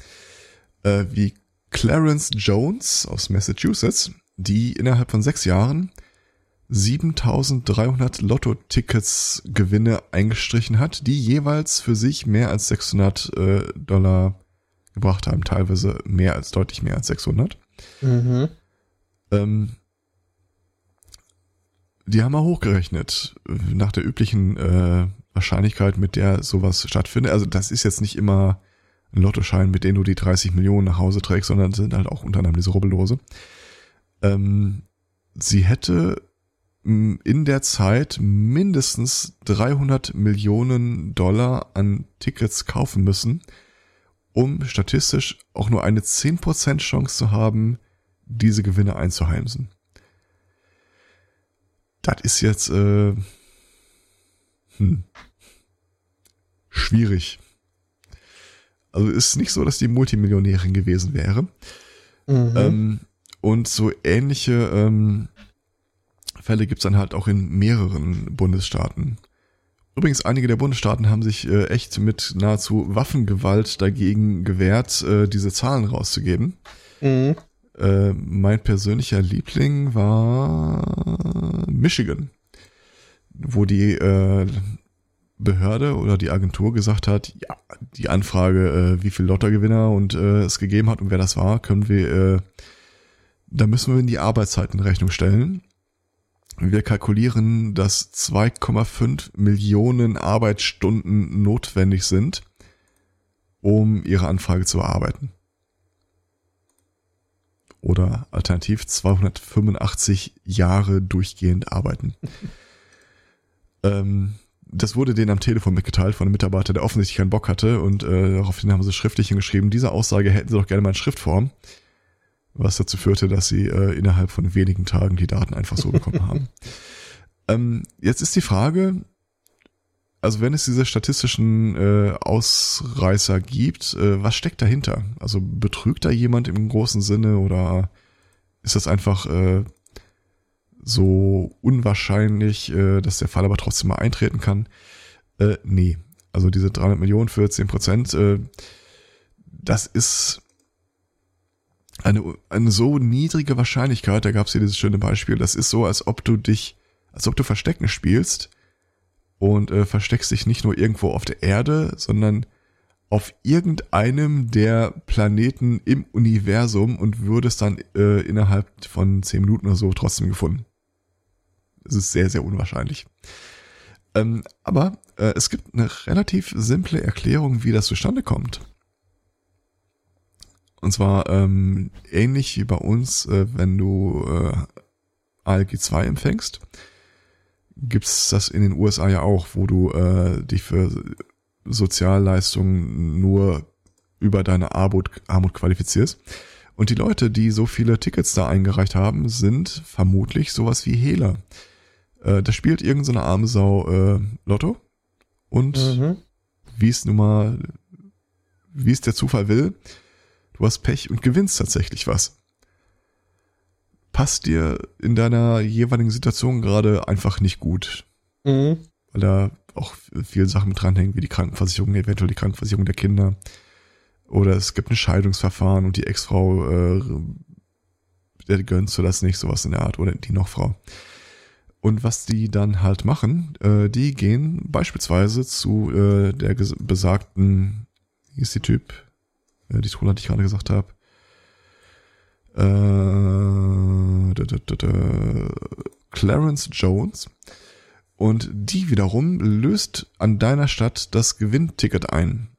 äh, wie Clarence Jones aus Massachusetts, die innerhalb von sechs Jahren 7300 Lotto-Tickets Gewinne eingestrichen hat, die jeweils für sich mehr als 600 äh, Dollar gebracht haben, teilweise mehr als deutlich mehr als 600. Mhm. Ähm, die haben wir hochgerechnet nach der üblichen äh, Wahrscheinlichkeit, mit der sowas stattfindet. Also das ist jetzt nicht immer Lottoschein, mit dem du die 30 Millionen nach Hause trägst, sondern sind halt auch unter anderem diese Rubbellose. Ähm, sie hätte in der Zeit mindestens 300 Millionen Dollar an Tickets kaufen müssen, um statistisch auch nur eine 10% Chance zu haben, diese Gewinne einzuheimsen. Das ist jetzt äh, hm, schwierig. Also ist nicht so, dass die Multimillionärin gewesen wäre. Mhm. Ähm, und so ähnliche ähm, Fälle gibt's dann halt auch in mehreren Bundesstaaten. Übrigens, einige der Bundesstaaten haben sich äh, echt mit nahezu Waffengewalt dagegen gewehrt, äh, diese Zahlen rauszugeben. Mhm. Äh, mein persönlicher Liebling war Michigan, wo die äh, Behörde oder die Agentur gesagt hat, ja, die Anfrage, äh, wie viel Lottergewinner und äh, es gegeben hat und wer das war, können wir, äh, da müssen wir in die Arbeitszeiten Rechnung stellen. Wir kalkulieren, dass 2,5 Millionen Arbeitsstunden notwendig sind, um ihre Anfrage zu erarbeiten. Oder alternativ 285 Jahre durchgehend arbeiten. <laughs> ähm, das wurde denen am Telefon mitgeteilt von einem Mitarbeiter, der offensichtlich keinen Bock hatte und äh, daraufhin haben sie schriftlich hingeschrieben, diese Aussage hätten sie doch gerne mal in Schriftform, was dazu führte, dass sie äh, innerhalb von wenigen Tagen die Daten einfach so bekommen haben. <laughs> Ähm, jetzt ist die Frage, also wenn es diese statistischen äh, Ausreißer gibt, äh, was steckt dahinter? Also betrügt da jemand im großen Sinne oder ist das einfach äh, so unwahrscheinlich, äh, dass der Fall aber trotzdem mal eintreten kann. Äh, nee, also diese 300 Millionen für 10 Prozent, äh, das ist eine, eine so niedrige Wahrscheinlichkeit, da gab es hier dieses schöne Beispiel, das ist so, als ob du dich, als ob du Verstecken spielst und äh, versteckst dich nicht nur irgendwo auf der Erde, sondern auf irgendeinem der Planeten im Universum und würdest dann äh, innerhalb von zehn Minuten oder so trotzdem gefunden. Es ist sehr, sehr unwahrscheinlich. Ähm, aber äh, es gibt eine relativ simple Erklärung, wie das zustande kommt. Und zwar ähm, ähnlich wie bei uns, äh, wenn du äh, ALG 2 empfängst, gibt's das in den USA ja auch, wo du äh, dich für Sozialleistungen nur über deine Armut, Armut qualifizierst. Und die Leute, die so viele Tickets da eingereicht haben, sind vermutlich sowas wie Hehler. Äh, da spielt irgendeine so arme Sau äh, Lotto und mhm. wie es nun mal wie es der Zufall will, du hast Pech und gewinnst tatsächlich was. Passt dir in deiner jeweiligen Situation gerade einfach nicht gut. Mhm. Weil da auch viele Sachen mit dranhängen, wie die Krankenversicherung, eventuell die Krankenversicherung der Kinder. Oder es gibt ein Scheidungsverfahren und die Ex-Frau, äh, der gönnst du das nicht, sowas in der Art, oder die noch Frau. Und was die dann halt machen, äh, die gehen beispielsweise zu äh, der besagten, wie ist die Typ, äh, die Trolle, die ich gerade gesagt habe, äh, da, da, da, Clarence Jones. Und die wiederum löst an deiner Stadt das Gewinnticket ein.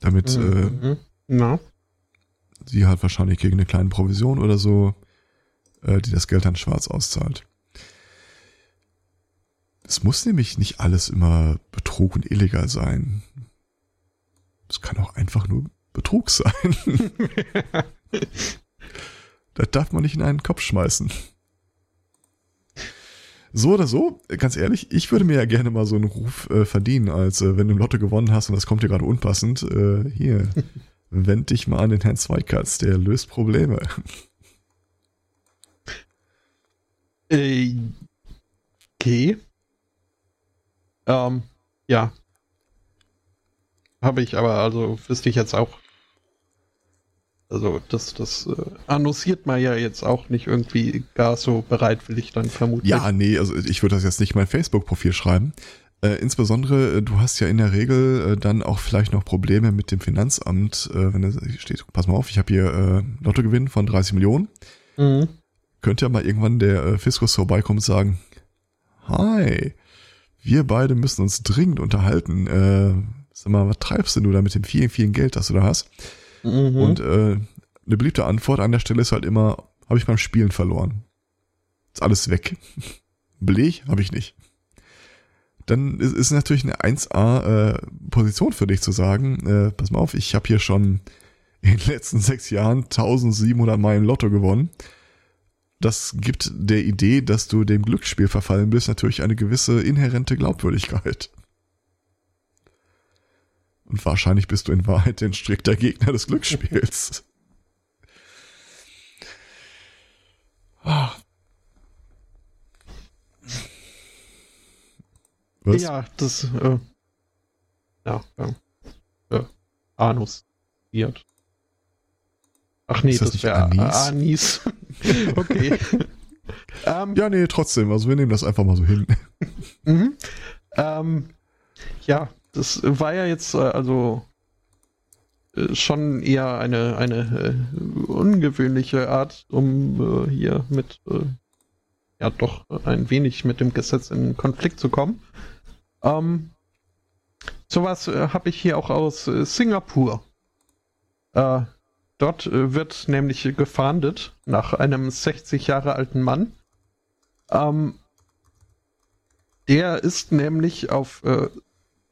Damit mhm. äh, no. sie halt wahrscheinlich gegen eine kleine Provision oder so äh, die das Geld dann schwarz auszahlt. Es muss nämlich nicht alles immer Betrug und illegal sein. Es kann auch einfach nur Betrug sein. <laughs> das darf man nicht in einen Kopf schmeißen. So oder so, ganz ehrlich, ich würde mir ja gerne mal so einen Ruf äh, verdienen, als äh, wenn du im Lotto gewonnen hast und das kommt dir gerade unpassend. Äh, hier, <laughs> wend dich mal an den Herrn Zweikatz, der löst Probleme. Äh, okay. Ähm, ja. Habe ich, aber also wüsste ich jetzt auch. Also das, das äh, annonciert man ja jetzt auch nicht irgendwie gar so bereitwillig dann vermutlich. Ja, nee, also ich würde das jetzt nicht mein Facebook-Profil schreiben. Äh, insbesondere, äh, du hast ja in der Regel äh, dann auch vielleicht noch Probleme mit dem Finanzamt, äh, wenn da steht, pass mal auf, ich habe hier äh, Lottogewinn von 30 Millionen. Mhm könnte ja mal irgendwann der äh, Fiskus vorbeikommen und sagen, hi, wir beide müssen uns dringend unterhalten. Äh, sag mal, was treibst denn du da mit dem vielen, vielen Geld, das du da hast? Mhm. Und äh, eine beliebte Antwort an der Stelle ist halt immer, habe ich beim Spielen verloren. Ist alles weg. <laughs> Beleg habe ich nicht. Dann ist, ist natürlich eine 1A äh, Position für dich zu sagen, äh, pass mal auf, ich habe hier schon in den letzten sechs Jahren 1700 Mal im Lotto gewonnen das gibt der Idee, dass du dem Glücksspiel verfallen bist, natürlich eine gewisse inhärente Glaubwürdigkeit. Und wahrscheinlich bist du in Wahrheit ein strikter Gegner des Glücksspiels. Was? Ja, das, äh, ja, äh, äh, Anus. Wird. Ach nee, das, das wäre Anis. Anis. <laughs> okay. <laughs> ähm, ja, nee, trotzdem. Also wir nehmen das einfach mal so hin. <laughs> mhm. ähm, ja, das war ja jetzt äh, also äh, schon eher eine, eine äh, ungewöhnliche Art, um äh, hier mit äh, ja doch ein wenig mit dem Gesetz in Konflikt zu kommen. Ähm, sowas äh, habe ich hier auch aus Singapur. Dort äh, wird nämlich gefahndet nach einem 60 Jahre alten Mann. Ähm, der ist nämlich auf, äh,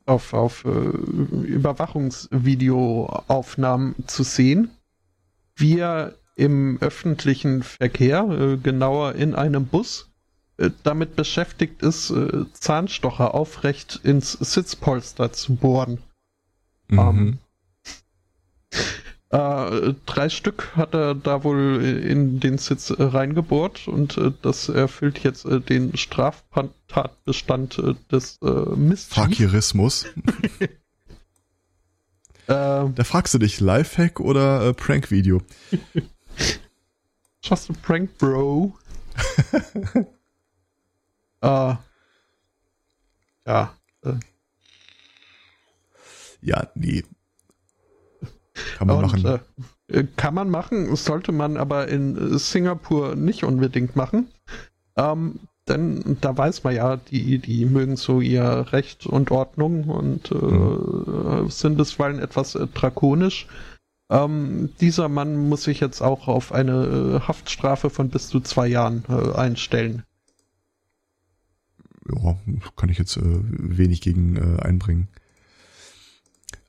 auf, auf äh, Überwachungsvideoaufnahmen zu sehen, wie er im öffentlichen Verkehr, äh, genauer in einem Bus, äh, damit beschäftigt ist, äh, Zahnstocher aufrecht ins Sitzpolster zu bohren. Mhm. Ähm, äh, drei Stück hat er da wohl in den Sitz äh, reingebohrt und äh, das erfüllt jetzt äh, den Straftatbestand äh, des äh, Mistchiefs. Fakirismus. <laughs> Da fragst du dich, Lifehack oder Prank-Video? <laughs> Just a prank, bro. <laughs> äh, ja. Ja, nee. Kann man und, machen. Äh, kann man machen, sollte man aber in Singapur nicht unbedingt machen. Ähm, denn da weiß man ja, die, die mögen so ihr Recht und Ordnung und äh, mhm. sind bisweilen etwas äh, drakonisch. Ähm, dieser Mann muss sich jetzt auch auf eine äh, Haftstrafe von bis zu zwei Jahren äh, einstellen. Ja, kann ich jetzt äh, wenig gegen einbringen.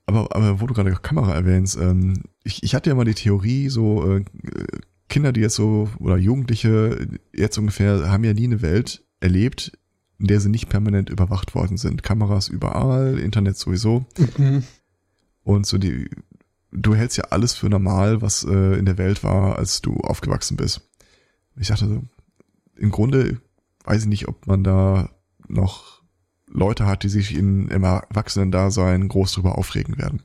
Aber, aber wo du gerade Kamera erwähnst, ähm, ich, ich hatte ja mal die Theorie, so äh, Kinder, die jetzt so, oder Jugendliche jetzt ungefähr, haben ja nie eine Welt erlebt, in der sie nicht permanent überwacht worden sind. Kameras überall, Internet sowieso. Mhm. Und so die, du hältst ja alles für normal, was äh, in der Welt war, als du aufgewachsen bist. Ich dachte so, im Grunde weiß ich nicht, ob man da noch Leute hat, die sich in, im Erwachsenen-Dasein groß drüber aufregen werden.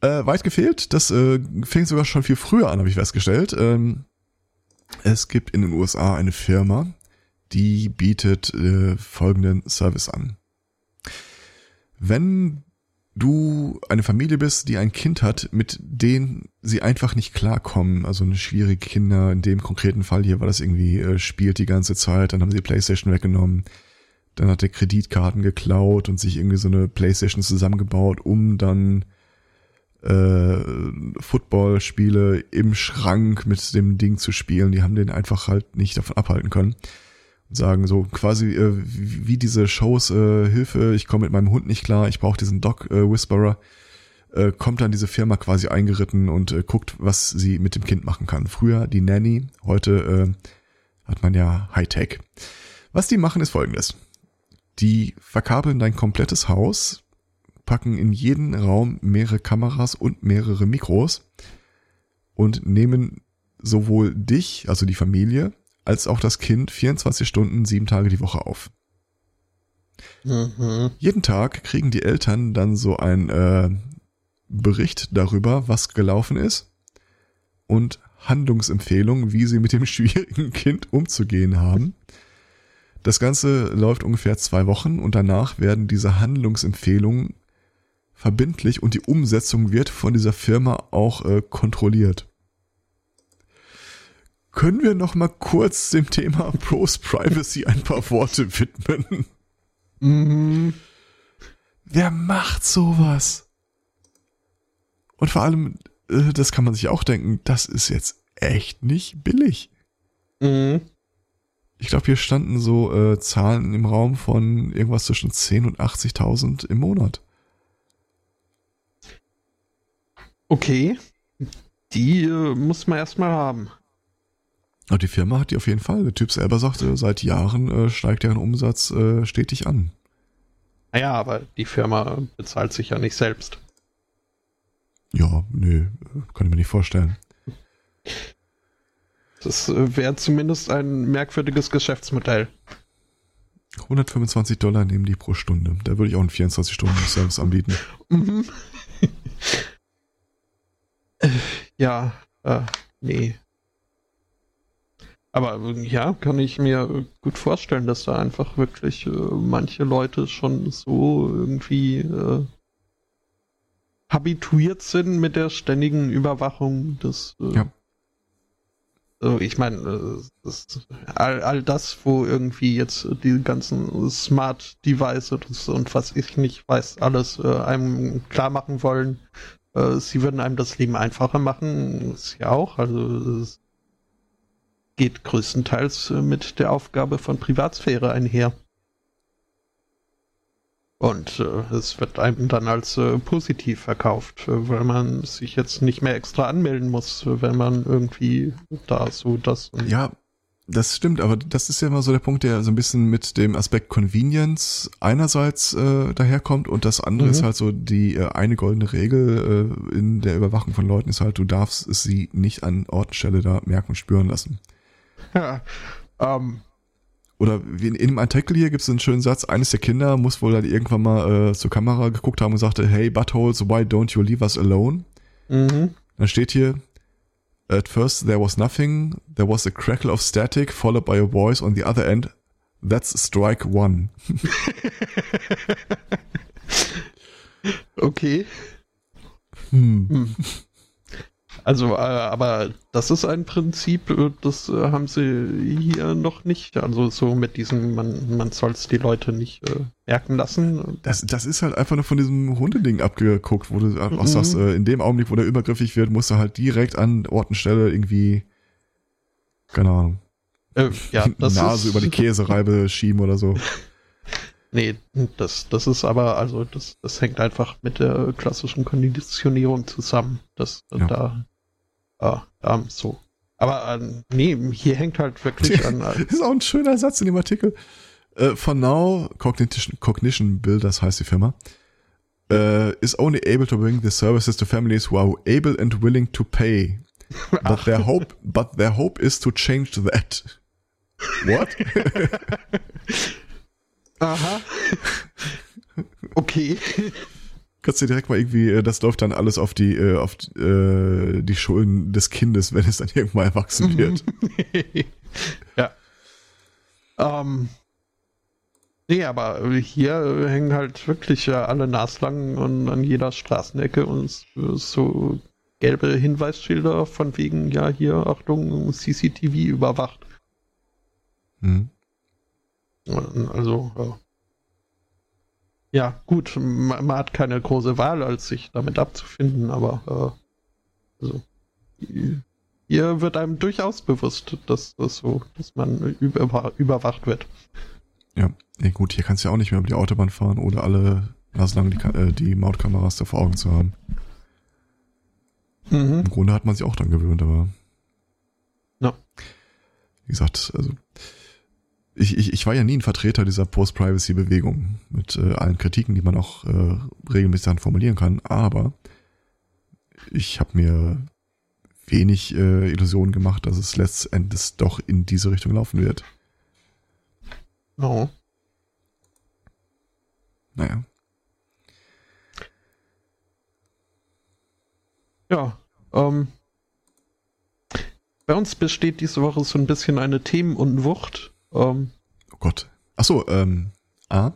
Äh, weit gefehlt, das äh, fing sogar schon viel früher an, habe ich festgestellt. Ähm, es gibt in den USA eine Firma, die bietet äh, folgenden Service an. Wenn du eine Familie bist, die ein Kind hat, mit denen sie einfach nicht klarkommen, also eine schwierige Kinder, in dem konkreten Fall hier war das irgendwie, äh, spielt die ganze Zeit, dann haben sie die Playstation weggenommen, dann hat er Kreditkarten geklaut und sich irgendwie so eine Playstation zusammengebaut, um dann äh, Footballspiele im Schrank mit dem Ding zu spielen. Die haben den einfach halt nicht davon abhalten können. Und sagen so quasi äh, wie diese Shows, äh, Hilfe, ich komme mit meinem Hund nicht klar, ich brauche diesen Dog äh, Whisperer, äh, kommt dann diese Firma quasi eingeritten und äh, guckt, was sie mit dem Kind machen kann. Früher die Nanny, heute äh, hat man ja Hightech. Was die machen ist folgendes. Die verkabeln dein komplettes Haus packen in jeden Raum mehrere Kameras und mehrere Mikros und nehmen sowohl dich, also die Familie, als auch das Kind 24 Stunden, sieben Tage die Woche auf. Mhm. Jeden Tag kriegen die Eltern dann so ein äh, Bericht darüber, was gelaufen ist und Handlungsempfehlungen, wie sie mit dem <laughs> schwierigen Kind umzugehen haben. Das Ganze läuft ungefähr zwei Wochen und danach werden diese Handlungsempfehlungen verbindlich und die Umsetzung wird von dieser Firma auch äh, kontrolliert. Können wir noch mal kurz dem Thema <laughs> Pros Privacy ein paar Worte widmen? Mhm. Wer macht sowas? Und vor allem, äh, das kann man sich auch denken, das ist jetzt echt nicht billig. Mhm. Ich glaube, hier standen so äh, Zahlen im Raum von irgendwas zwischen 10 und 80.000 im Monat. Okay. Die äh, muss man erstmal haben. Und die Firma hat die auf jeden Fall. Der Typ selber sagte, seit Jahren äh, steigt deren Umsatz äh, stetig an. Naja, aber die Firma bezahlt sich ja nicht selbst. Ja, nö, kann ich mir nicht vorstellen. Das äh, wäre zumindest ein merkwürdiges Geschäftsmodell. 125 Dollar nehmen die pro Stunde. Da würde ich auch einen 24-Stunden-Service anbieten. Mhm. <laughs> Ja, äh, nee. Aber ja, kann ich mir gut vorstellen, dass da einfach wirklich äh, manche Leute schon so irgendwie äh, habituiert sind mit der ständigen Überwachung des. Äh, ja. Also ich meine, äh, all, all das, wo irgendwie jetzt die ganzen Smart Devices und was ich nicht weiß, alles äh, einem klar machen wollen, äh, sie würden einem das Leben einfacher machen, ist ja auch. Also es geht größtenteils mit der Aufgabe von Privatsphäre einher. Und äh, es wird einem dann als äh, positiv verkauft, äh, weil man sich jetzt nicht mehr extra anmelden muss, wenn man irgendwie da so das. Ja, das stimmt, aber das ist ja immer so der Punkt, der so ein bisschen mit dem Aspekt Convenience einerseits äh, daherkommt und das andere mhm. ist halt so die äh, eine goldene Regel äh, in der Überwachung von Leuten ist halt, du darfst sie nicht an Ort und Stelle da merken und spüren lassen. Ja, ähm. Oder wie in, in dem Artikel hier gibt es einen schönen Satz, eines der Kinder muss wohl dann irgendwann mal äh, zur Kamera geguckt haben und sagte, hey Buttholes, why don't you leave us alone? Mhm. Dann steht hier, At first, there was nothing. There was a crackle of static, followed by a voice on the other end. That's strike one. <laughs> okay. Hm. hm. Also, äh, aber das ist ein Prinzip, äh, das äh, haben sie hier noch nicht. Also so mit diesem, man, man soll es die Leute nicht äh, merken lassen. Das, das ist halt einfach nur von diesem Hundeding abgeguckt, wo du auch mhm. sagst, äh, in dem Augenblick, wo der übergriffig wird, musst du halt direkt an Ort und Stelle irgendwie, keine Ahnung, äh, ja, <laughs> Nase über die <laughs> Käsereibe schieben oder so. <laughs> Nee, das, das ist aber, also das, das hängt einfach mit der klassischen Konditionierung zusammen. Das ja. da Ah, ähm, so. Aber äh, nee, hier hängt halt wirklich <laughs> an. das ist auch ein schöner Satz in dem Artikel. Uh, for now, Cognition, Cognition Builders heißt die Firma, uh, is only able to bring the services to families who are able and willing to pay. But their <laughs> hope, but their hope is to change that. What? <laughs> Aha. <laughs> Okay. Kannst du direkt mal irgendwie, äh, das läuft dann alles auf die, äh, auf äh, die Schulden des Kindes, wenn es dann irgendwann erwachsen wird. <laughs> ja. Ähm. Nee, aber hier hängen halt wirklich alle naslang und an jeder Straßenecke und so gelbe Hinweisschilder von wegen, ja, hier, Achtung, CCTV überwacht. Hm. Also, ja. ja, gut, man, man, hat keine große Wahl, als sich damit abzufinden, aber äh, also, hier wird einem durchaus bewusst, dass, dass, so, dass man über, überwacht wird. Ja, nee, gut, hier kannst du ja auch nicht mehr über die Autobahn fahren oder alle naslang die, äh, die Mautkameras da vor Augen zu haben. Mhm. Im Grunde hat man sich auch dran gewöhnt, aber. Ja. Wie gesagt, also. Ich, ich, ich war ja nie ein Vertreter dieser Post-Privacy-Bewegung mit äh, allen Kritiken, die man auch äh, regelmäßig dann formulieren kann, aber ich habe mir wenig äh, Illusionen gemacht, dass es letztendlich doch in diese Richtung laufen wird. Oh. Naja. Ja, ähm, bei uns besteht diese Woche so ein bisschen eine Themenunwucht. Ähm, oh Gott. Achso, ähm, ah.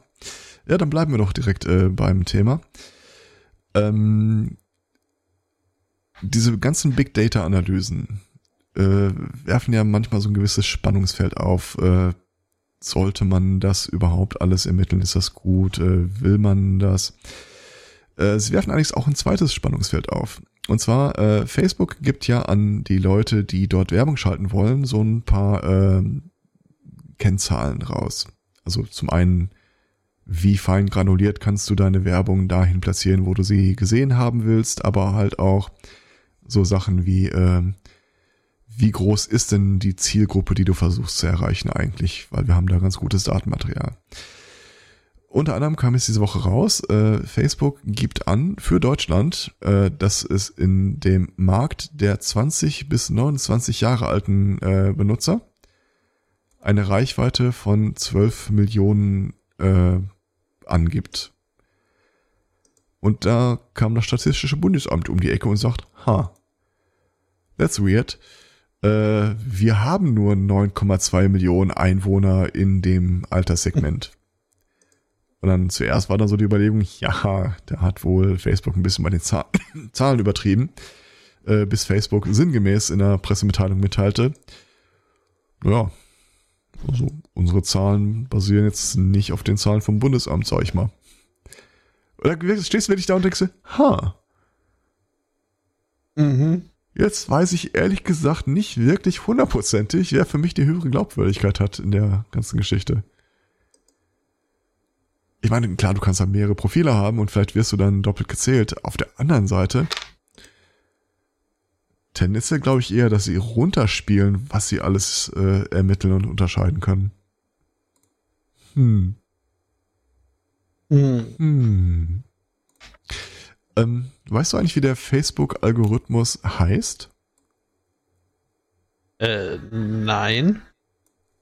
Ja, dann bleiben wir doch direkt äh, beim Thema. Ähm, diese ganzen Big Data Analysen äh, werfen ja manchmal so ein gewisses Spannungsfeld auf. Äh, sollte man das überhaupt alles ermitteln? Ist das gut? Äh, will man das? Äh, sie werfen allerdings auch ein zweites Spannungsfeld auf. Und zwar, äh, Facebook gibt ja an die Leute, die dort Werbung schalten wollen, so ein paar äh, Kennzahlen raus. Also zum einen, wie fein granuliert kannst du deine Werbung dahin platzieren, wo du sie gesehen haben willst, aber halt auch so Sachen wie, äh, wie groß ist denn die Zielgruppe, die du versuchst zu erreichen eigentlich, weil wir haben da ganz gutes Datenmaterial. Unter anderem kam es diese Woche raus, äh, Facebook gibt an für Deutschland, äh, dass es in dem Markt der 20 bis 29 Jahre alten äh, Benutzer eine Reichweite von 12 Millionen äh, angibt. Und da kam das Statistische Bundesamt um die Ecke und sagt, ha, that's weird. Äh, wir haben nur 9,2 Millionen Einwohner in dem Alterssegment. <laughs> Und dann zuerst war dann so die Überlegung, ja, da hat wohl Facebook ein bisschen bei den Zahl <coughs> Zahlen übertrieben, äh, bis Facebook sinngemäß in der Pressemitteilung mitteilte, ja, also unsere Zahlen basieren jetzt nicht auf den Zahlen vom Bundesamt, sag ich mal. Dann stehst du wirklich da und denkst, ha. Mhm. Jetzt weiß ich ehrlich gesagt nicht wirklich hundertprozentig, wer für mich die höhere Glaubwürdigkeit hat in der ganzen Geschichte ich meine, klar, du kannst da mehrere Profile haben und vielleicht wirst du dann doppelt gezählt. Auf der anderen Seite, tendenziell glaube ich eher, dass sie runterspielen, was sie alles äh, ermitteln und unterscheiden können. Hm. Hm. hm. Ähm, weißt du eigentlich, wie der Facebook-Algorithmus heißt? Äh, nein.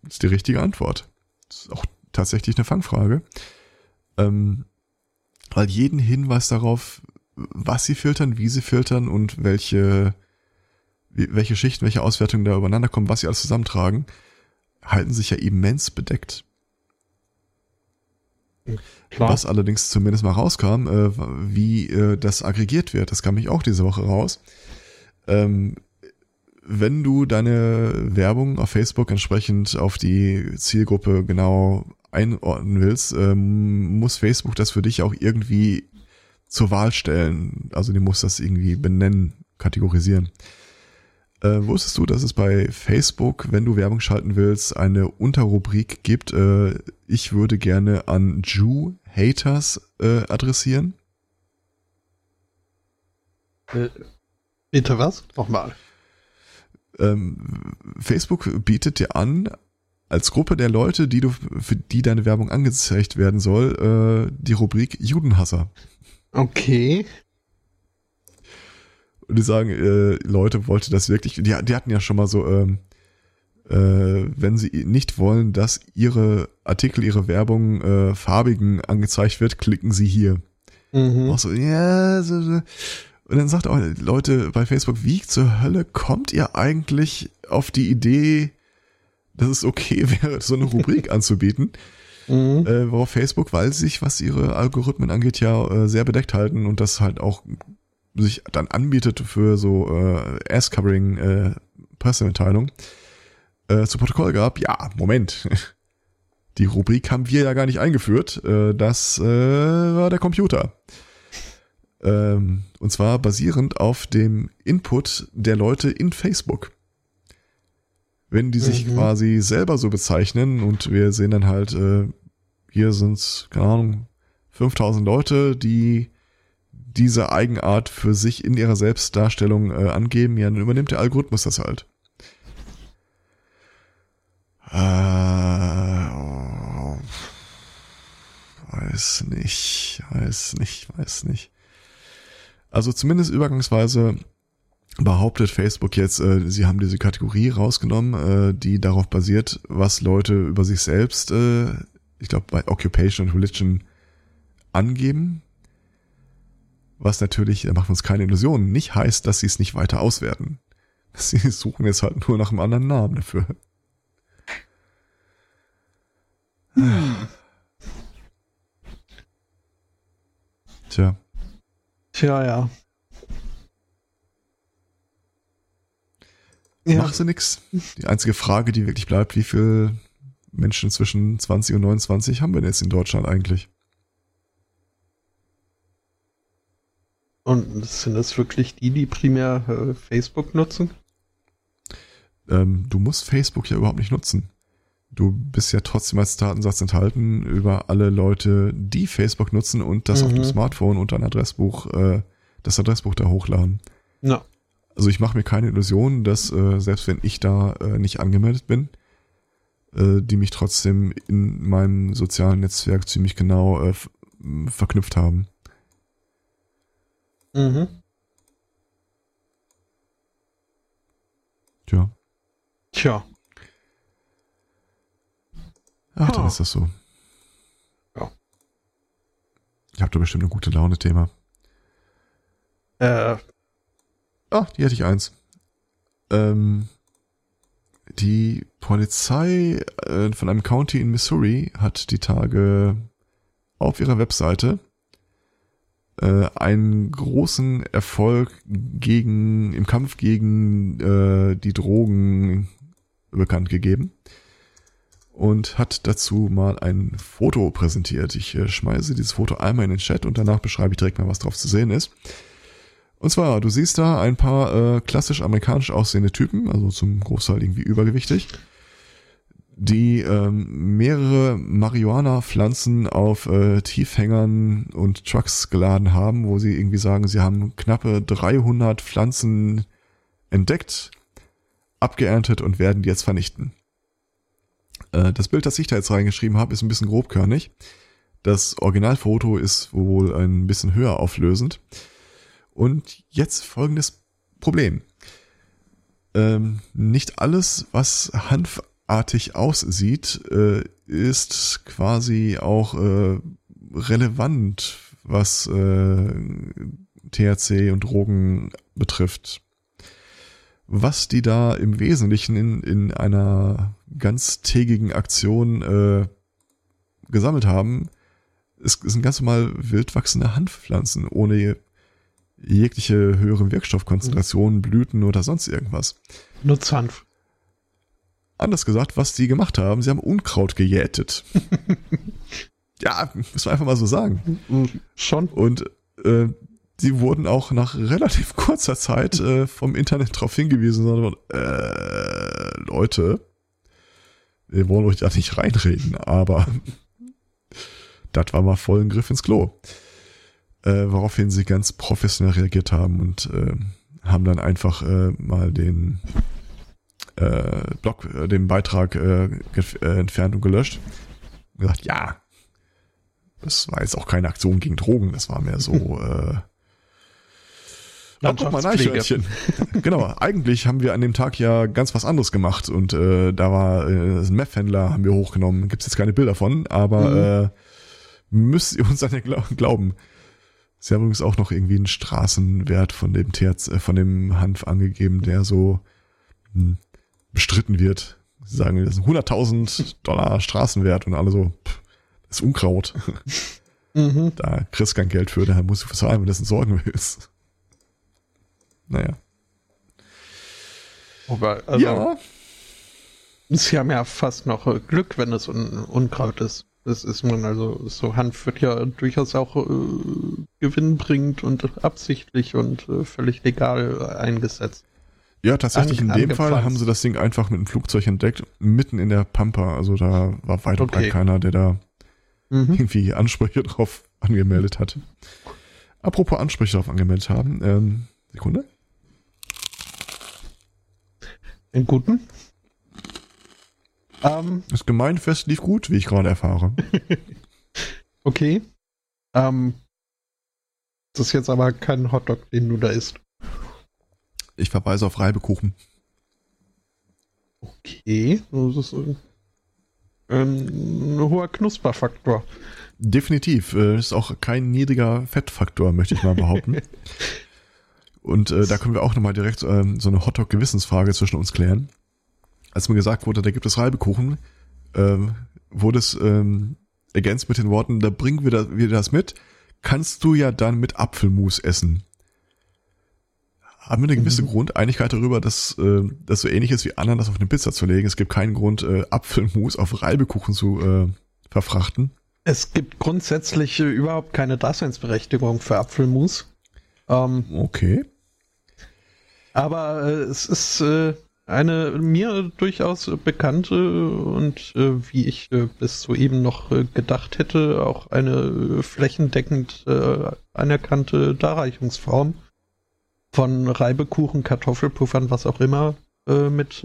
Das ist die richtige Antwort. Das ist auch tatsächlich eine Fangfrage. Ähm, weil jeden Hinweis darauf, was sie filtern, wie sie filtern und welche, welche Schichten, welche Auswertungen da übereinander kommen, was sie alles zusammentragen, halten sich ja immens bedeckt. Klar. Was allerdings zumindest mal rauskam, äh, wie äh, das aggregiert wird, das kam mich auch diese Woche raus. Ähm, wenn du deine Werbung auf Facebook entsprechend auf die Zielgruppe genau einordnen willst, ähm, muss Facebook das für dich auch irgendwie zur Wahl stellen. Also die muss das irgendwie benennen, kategorisieren. Äh, wusstest du, dass es bei Facebook, wenn du Werbung schalten willst, eine Unterrubrik gibt, äh, ich würde gerne an Jew-Haters äh, adressieren? Äh, bitte was? Nochmal. Ähm, Facebook bietet dir an, als Gruppe der Leute, die du, für die deine Werbung angezeigt werden soll, äh, die Rubrik Judenhasser. Okay. Und die sagen, äh, Leute, wollte das wirklich, die, die hatten ja schon mal so, ähm, äh, wenn sie nicht wollen, dass ihre Artikel, ihre Werbung äh, farbigen angezeigt wird, klicken sie hier. Mhm. Auch so, ja, so, so. Und dann sagt auch Leute bei Facebook, wie zur Hölle kommt ihr eigentlich auf die Idee, dass es okay <laughs> wäre, so eine Rubrik <laughs> anzubieten? Mhm. Äh, worauf Facebook, weil sie sich, was ihre Algorithmen angeht, ja äh, sehr bedeckt halten und das halt auch sich dann anbietet für so äh, Ass-Covering äh, Pressemitteilung, äh, zu Protokoll gab, ja, Moment. <laughs> Die Rubrik haben wir ja gar nicht eingeführt. Äh, das äh, war der Computer. Ähm, und zwar basierend auf dem Input der Leute in Facebook. Wenn die sich Mhm. quasi selber so bezeichnen und wir sehen dann halt, äh, hier sind, keine Ahnung, 5000 Leute, die diese Eigenart für sich in ihrer Selbstdarstellung äh, angeben, ja, dann übernimmt der Algorithmus das halt. Äh, oh, weiß nicht, weiß nicht, weiß nicht. Also zumindest übergangsweise behauptet Facebook jetzt, äh, sie haben diese Kategorie rausgenommen, äh, die darauf basiert, was Leute über sich selbst, äh, ich glaube bei Occupation und Religion angeben. Was natürlich, da machen wir uns keine Illusionen, nicht heißt, dass sie es nicht weiter auswerten. <laughs> Sie suchen jetzt halt nur nach einem anderen Namen dafür. Tja, Tja, ja. Ja, Machen sie nix. Die einzige Frage, die wirklich bleibt, wie viele Menschen zwischen 20 und 29 haben wir denn jetzt in Deutschland eigentlich? Und sind das wirklich die, die primär äh, Facebook nutzen? Ähm, du musst Facebook ja überhaupt nicht nutzen. Du bist ja trotzdem als Datensatz enthalten über alle Leute, die Facebook nutzen und das auf dem Mhm. Smartphone und dein Adressbuch, äh, das Adressbuch da hochladen. Ja. Also ich mache mir keine Illusionen, dass äh, selbst wenn ich da äh, nicht angemeldet bin, äh, die mich trotzdem in meinem sozialen Netzwerk ziemlich genau äh, verknüpft haben. Mhm. Tja, Tja. ach, dann ist das so. Ja. Ich habe da bestimmt eine gute Laune-Thema. Äh, Ah, die hätte ich eins. Ähm, die Polizei äh, von einem County in Missouri hat die Tage auf ihrer Webseite äh, einen großen Erfolg gegen im Kampf gegen äh, die Drogen bekannt gegeben und hat dazu mal ein Foto präsentiert. Ich äh, schmeiße dieses Foto einmal in den Chat und danach beschreibe ich direkt mal, was drauf zu sehen ist. Und zwar, du siehst da ein paar äh, klassisch amerikanisch aussehende Typen, also zum Großteil irgendwie übergewichtig, die ähm, mehrere Marihuana-Pflanzen auf äh, Tiefhängern und Trucks geladen haben, wo sie irgendwie sagen, sie haben knappe 300 Pflanzen entdeckt, abgeerntet und werden die jetzt vernichten. Äh, das Bild, das ich da jetzt reingeschrieben habe, ist ein bisschen grobkörnig. Das Originalfoto ist wohl ein bisschen höher auflösend. Und jetzt folgendes Problem. Ähm, nicht alles, was hanfartig aussieht, äh, ist quasi auch äh, relevant, was äh, THC und Drogen betrifft. Was die da im Wesentlichen in, in einer ganztägigen Aktion äh, gesammelt haben, ist, sind ganz normal wild wachsende Hanfpflanzen ohne jegliche höhere Wirkstoffkonzentrationen, Blüten oder sonst irgendwas. Nutzhanf. Anders gesagt, was die gemacht haben, sie haben Unkraut gejätet. <laughs> ja, muss man einfach mal so sagen. Schon. Und äh, sie wurden auch nach relativ kurzer Zeit äh, vom Internet darauf hingewiesen, sondern äh, Leute, wir wollen euch da nicht reinreden, aber <laughs> das war mal voll ein Griff ins Klo. Äh, woraufhin sie ganz professionell reagiert haben und äh, haben dann einfach äh, mal den äh, Blog, äh, den Beitrag äh, äh, entfernt und gelöscht. Und gesagt, ja, das war jetzt auch keine Aktion gegen Drogen, das war mehr so, <laughs> äh, guck mal, Eichhörnchen. <laughs> genau, eigentlich haben wir an dem Tag ja ganz was anderes gemacht und äh, da war äh, ein Meth-Händler, haben wir hochgenommen. Gibt's jetzt keine Bilder von, aber mhm. äh, müsst ihr uns dann ja glauben. Sie haben übrigens auch noch irgendwie einen Straßenwert von dem Terz, äh, von dem Hanf angegeben, der so mh, hm, bestritten wird. Sie sagen, das ist 100.000 Dollar Straßenwert und alle so, pff, das ist Unkraut. <laughs> Mhm. Da kriegst du kein Geld für, da musst du verzahlen, wenn du das entsorgen willst. Naja. Aber, also, ja. Sie haben ja fast noch Glück, wenn es Un Unkraut ist. Das ist man also, so Hanf wird ja durchaus auch äh, gewinnbringend und absichtlich und äh, völlig legal eingesetzt. Ja, tatsächlich in dem Fall haben sie das Ding einfach mit einem Flugzeug entdeckt, mitten in der Pampa. Also da war weit und okay. breit keiner, der da mhm. irgendwie Ansprüche <laughs> drauf angemeldet hat. Apropos Ansprüche drauf angemeldet haben, ähm, Sekunde. Den guten? Ähm, das Gemeinfest lief gut, wie ich gerade erfahre. <laughs> okay. Ähm, das ist jetzt aber kein Hotdog, den du da isst. Ich verweise auf Reibekuchen. Okay, das ist ein, ein hoher Knusperfaktor. Definitiv. Äh, ist auch kein niedriger Fettfaktor, möchte ich mal behaupten. <laughs> Und äh, da können wir auch nochmal direkt ähm, so eine Hotdog-Gewissensfrage zwischen uns klären. Als mir gesagt wurde, da gibt es Reibekuchen, ähm, wurde es ähm, ergänzt mit den Worten, da bringen wir, da, wir das mit, kannst du ja dann mit Apfelmus essen. Haben wir eine gewisse mhm. Grundeinigkeit darüber, dass äh, das so ähnlich ist wie Ananas auf eine Pizza zu legen. Es gibt keinen Grund, äh, Apfelmus auf Reibekuchen zu äh, verfrachten. Es gibt grundsätzlich äh, überhaupt keine Daseinsberechtigung für Apfelmus. Ähm, okay. Aber äh, es ist äh, eine mir durchaus bekannte und äh, wie ich äh, bis soeben noch äh, gedacht hätte, auch eine flächendeckend anerkannte Darreichungsform von Reibekuchen, Kartoffelpuffern, was auch immer, mit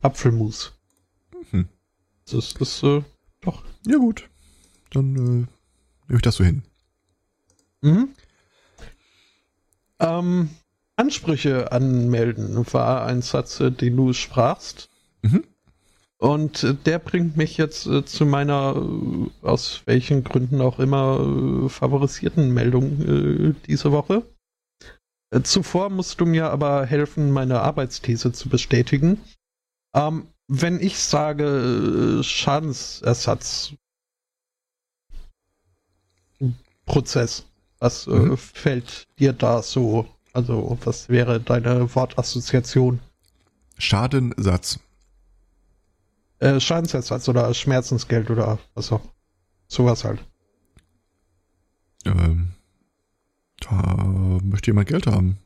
Apfelmus. Mhm. Das ist doch. Ja gut, dann nehme ich das so hin. Mhm. Ähm, Ansprüche anmelden war ein Satz, äh, den du sprachst. Mhm. Und äh, der bringt mich jetzt äh, zu meiner, äh, aus welchen Gründen auch immer, äh, favorisierten Meldung äh, diese Woche. Zuvor musst du mir aber helfen, meine Arbeitsthese zu bestätigen. Ähm, wenn ich sage Schadensersatzprozess, was mhm. äh, fällt dir da so? Also, was wäre deine Wortassoziation? Schadensatz. Äh, Schadensersatz oder Schmerzensgeld oder was auch. Sowas halt. Ähm, da möchte jemand Geld haben.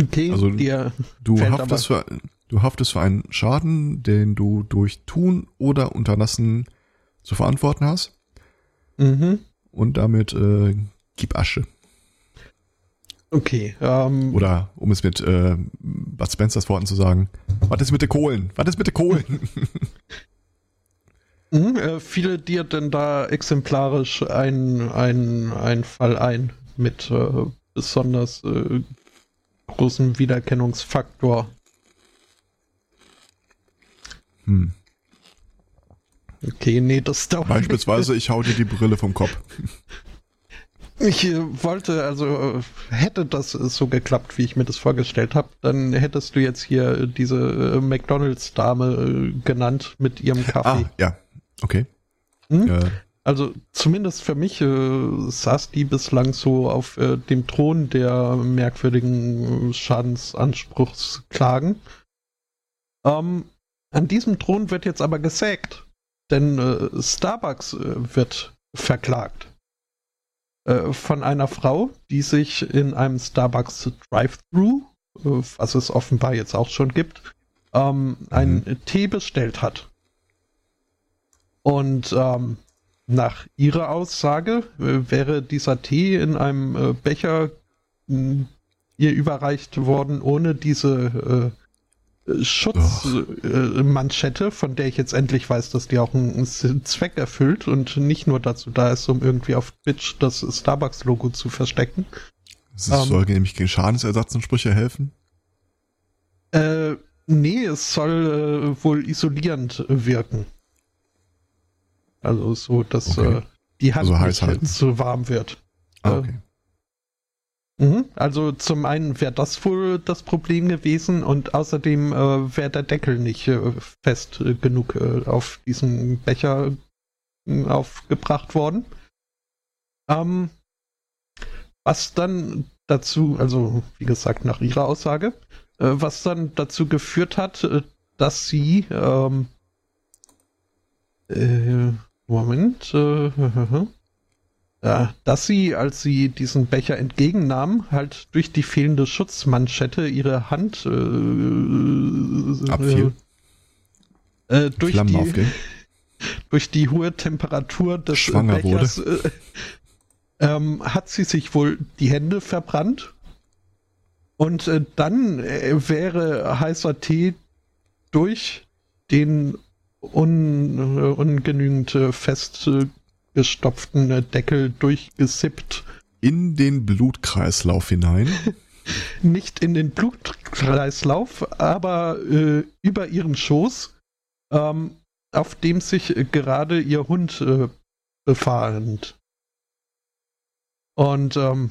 Okay, also dir du haftest, für, du haftest für einen Schaden, den du durch Tun oder Unterlassen zu verantworten hast. Mhm. Und damit äh, Gib Asche. Okay. Ähm, Oder um es mit äh, Bud Spencers Worten zu sagen, was ist mit den Kohlen? Was ist mit den Kohlen? <laughs> mhm, äh, fiel dir denn da exemplarisch ein, ein, ein Fall ein mit äh, besonders äh, großem Wiedererkennungsfaktor? Hm. Okay, nee, das dauert. Beispielsweise, ich hau dir die Brille vom Kopf. <laughs> Ich äh, wollte, also äh, hätte das so geklappt, wie ich mir das vorgestellt habe, dann hättest du jetzt hier diese äh, McDonalds-Dame genannt mit ihrem Kaffee. Ah, ja, okay. Hm? Ja. Also zumindest für mich äh, saß die bislang so auf äh, dem Thron der merkwürdigen Schadensanspruchsklagen. Ähm, an diesem Thron wird jetzt aber gesägt, denn äh, Starbucks wird verklagt. Äh, von einer Frau, die sich in einem Starbucks Drive-Thru, äh, was es offenbar jetzt auch schon gibt, ähm, einen mhm. Tee bestellt hat. Und ähm, nach ihrer Aussage äh, wäre dieser Tee in einem äh, Becher ihr überreicht worden, ohne diese Schutzmanschette, äh, von der ich jetzt endlich weiß, dass die auch einen, einen, Zweck erfüllt und nicht nur dazu da ist, um irgendwie auf Twitch das Starbucks-Logo zu verstecken. Es ähm, soll nämlich gegen Schadensersatzansprüche helfen? Äh, nee, es soll äh, wohl isolierend wirken. Also so, dass okay. äh, die Hand also nicht zu warm wird. Ah, okay. Mhm. Also zum einen wäre das wohl das Problem gewesen und außerdem äh, wäre der Deckel nicht äh, fest äh, genug äh, auf diesen Becher äh, aufgebracht worden. Ähm, was dann dazu, also wie gesagt nach ihrer Aussage, äh, was dann dazu geführt hat, dass sie ähm, Moment, ja, <laughs> dass sie, als sie diesen Becher entgegennahm, halt durch die fehlende Schutzmanschette ihre Hand äh, abfiel. Äh, durch, die, <laughs> durch die hohe Temperatur des Schwanger Bechers äh, ähm, hat sie sich wohl die Hände verbrannt. Und äh, dann äh, wäre heißer Tee durch den un, äh, ungenügend fest gestopften Deckel durchgesippt. In den Blutkreislauf hinein? <laughs> Nicht in den Blutkreislauf, aber äh, über ihren Schoß, ähm, auf dem sich gerade ihr Hund äh, befand. Und ähm,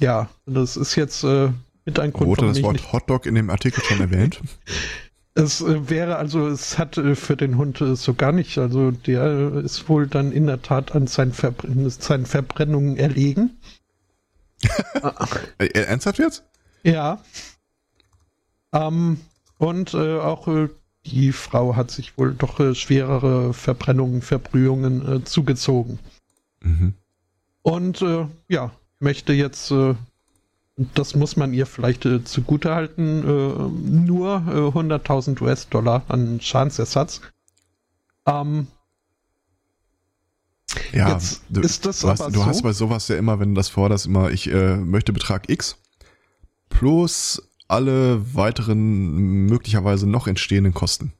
ja, das ist jetzt äh, mit ein Grund. Wurde das Wort Hotdog in dem Artikel schon erwähnt? <laughs> Es äh, wäre also, es hat äh, für den Hund äh, so gar nicht, also der ist wohl dann in der Tat an seinen, Verbr seinen Verbrennungen erlegen. <laughs> Ernsthaft jetzt? Ja. Ähm, und äh, auch äh, die Frau hat sich wohl doch äh, schwerere Verbrennungen, Verbrühungen zugezogen. Mhm. Und ja, möchte jetzt das muss man ihr vielleicht äh, zugutehalten, äh, nur äh, 100.000 US-Dollar an Schadensersatz. Ähm, ja, jetzt du, ist das du, hast, du so? hast bei sowas ja immer, wenn du das forderst, immer, ich äh, möchte Betrag X plus alle weiteren möglicherweise noch entstehenden Kosten.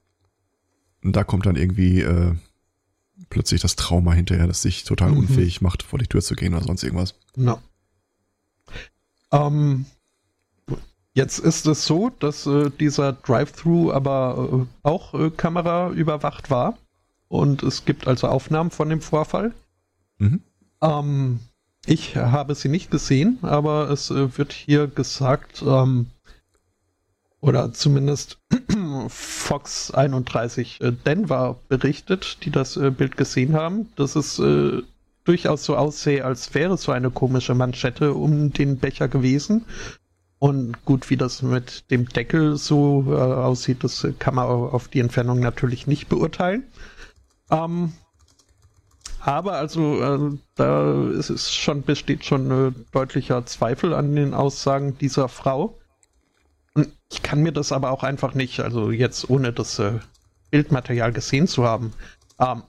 Und da kommt dann irgendwie äh, plötzlich das Trauma hinterher, das sich total mhm. unfähig macht, vor die Tür zu gehen oder sonst irgendwas. No. Ähm, jetzt ist es so, dass äh, dieser Drive-Thru aber äh, auch äh, Kamera überwacht war. Und es gibt also Aufnahmen von dem Vorfall. Mhm. Ähm, ich habe sie nicht gesehen, aber es äh, wird hier gesagt, ähm, oder zumindest <clears throat> Fox 31 äh, Denver berichtet, die das äh, Bild gesehen haben, dass es durchaus so aussehe, als wäre so eine komische Manschette um den Becher gewesen. Und gut, wie das mit dem Deckel so äh, aussieht, das kann man auf die Entfernung natürlich nicht beurteilen. Ähm, aber also äh, da ist es schon besteht schon äh, deutlicher Zweifel an den Aussagen dieser Frau. Und ich kann mir das aber auch einfach nicht, also jetzt ohne das äh, Bildmaterial gesehen zu haben, ähm,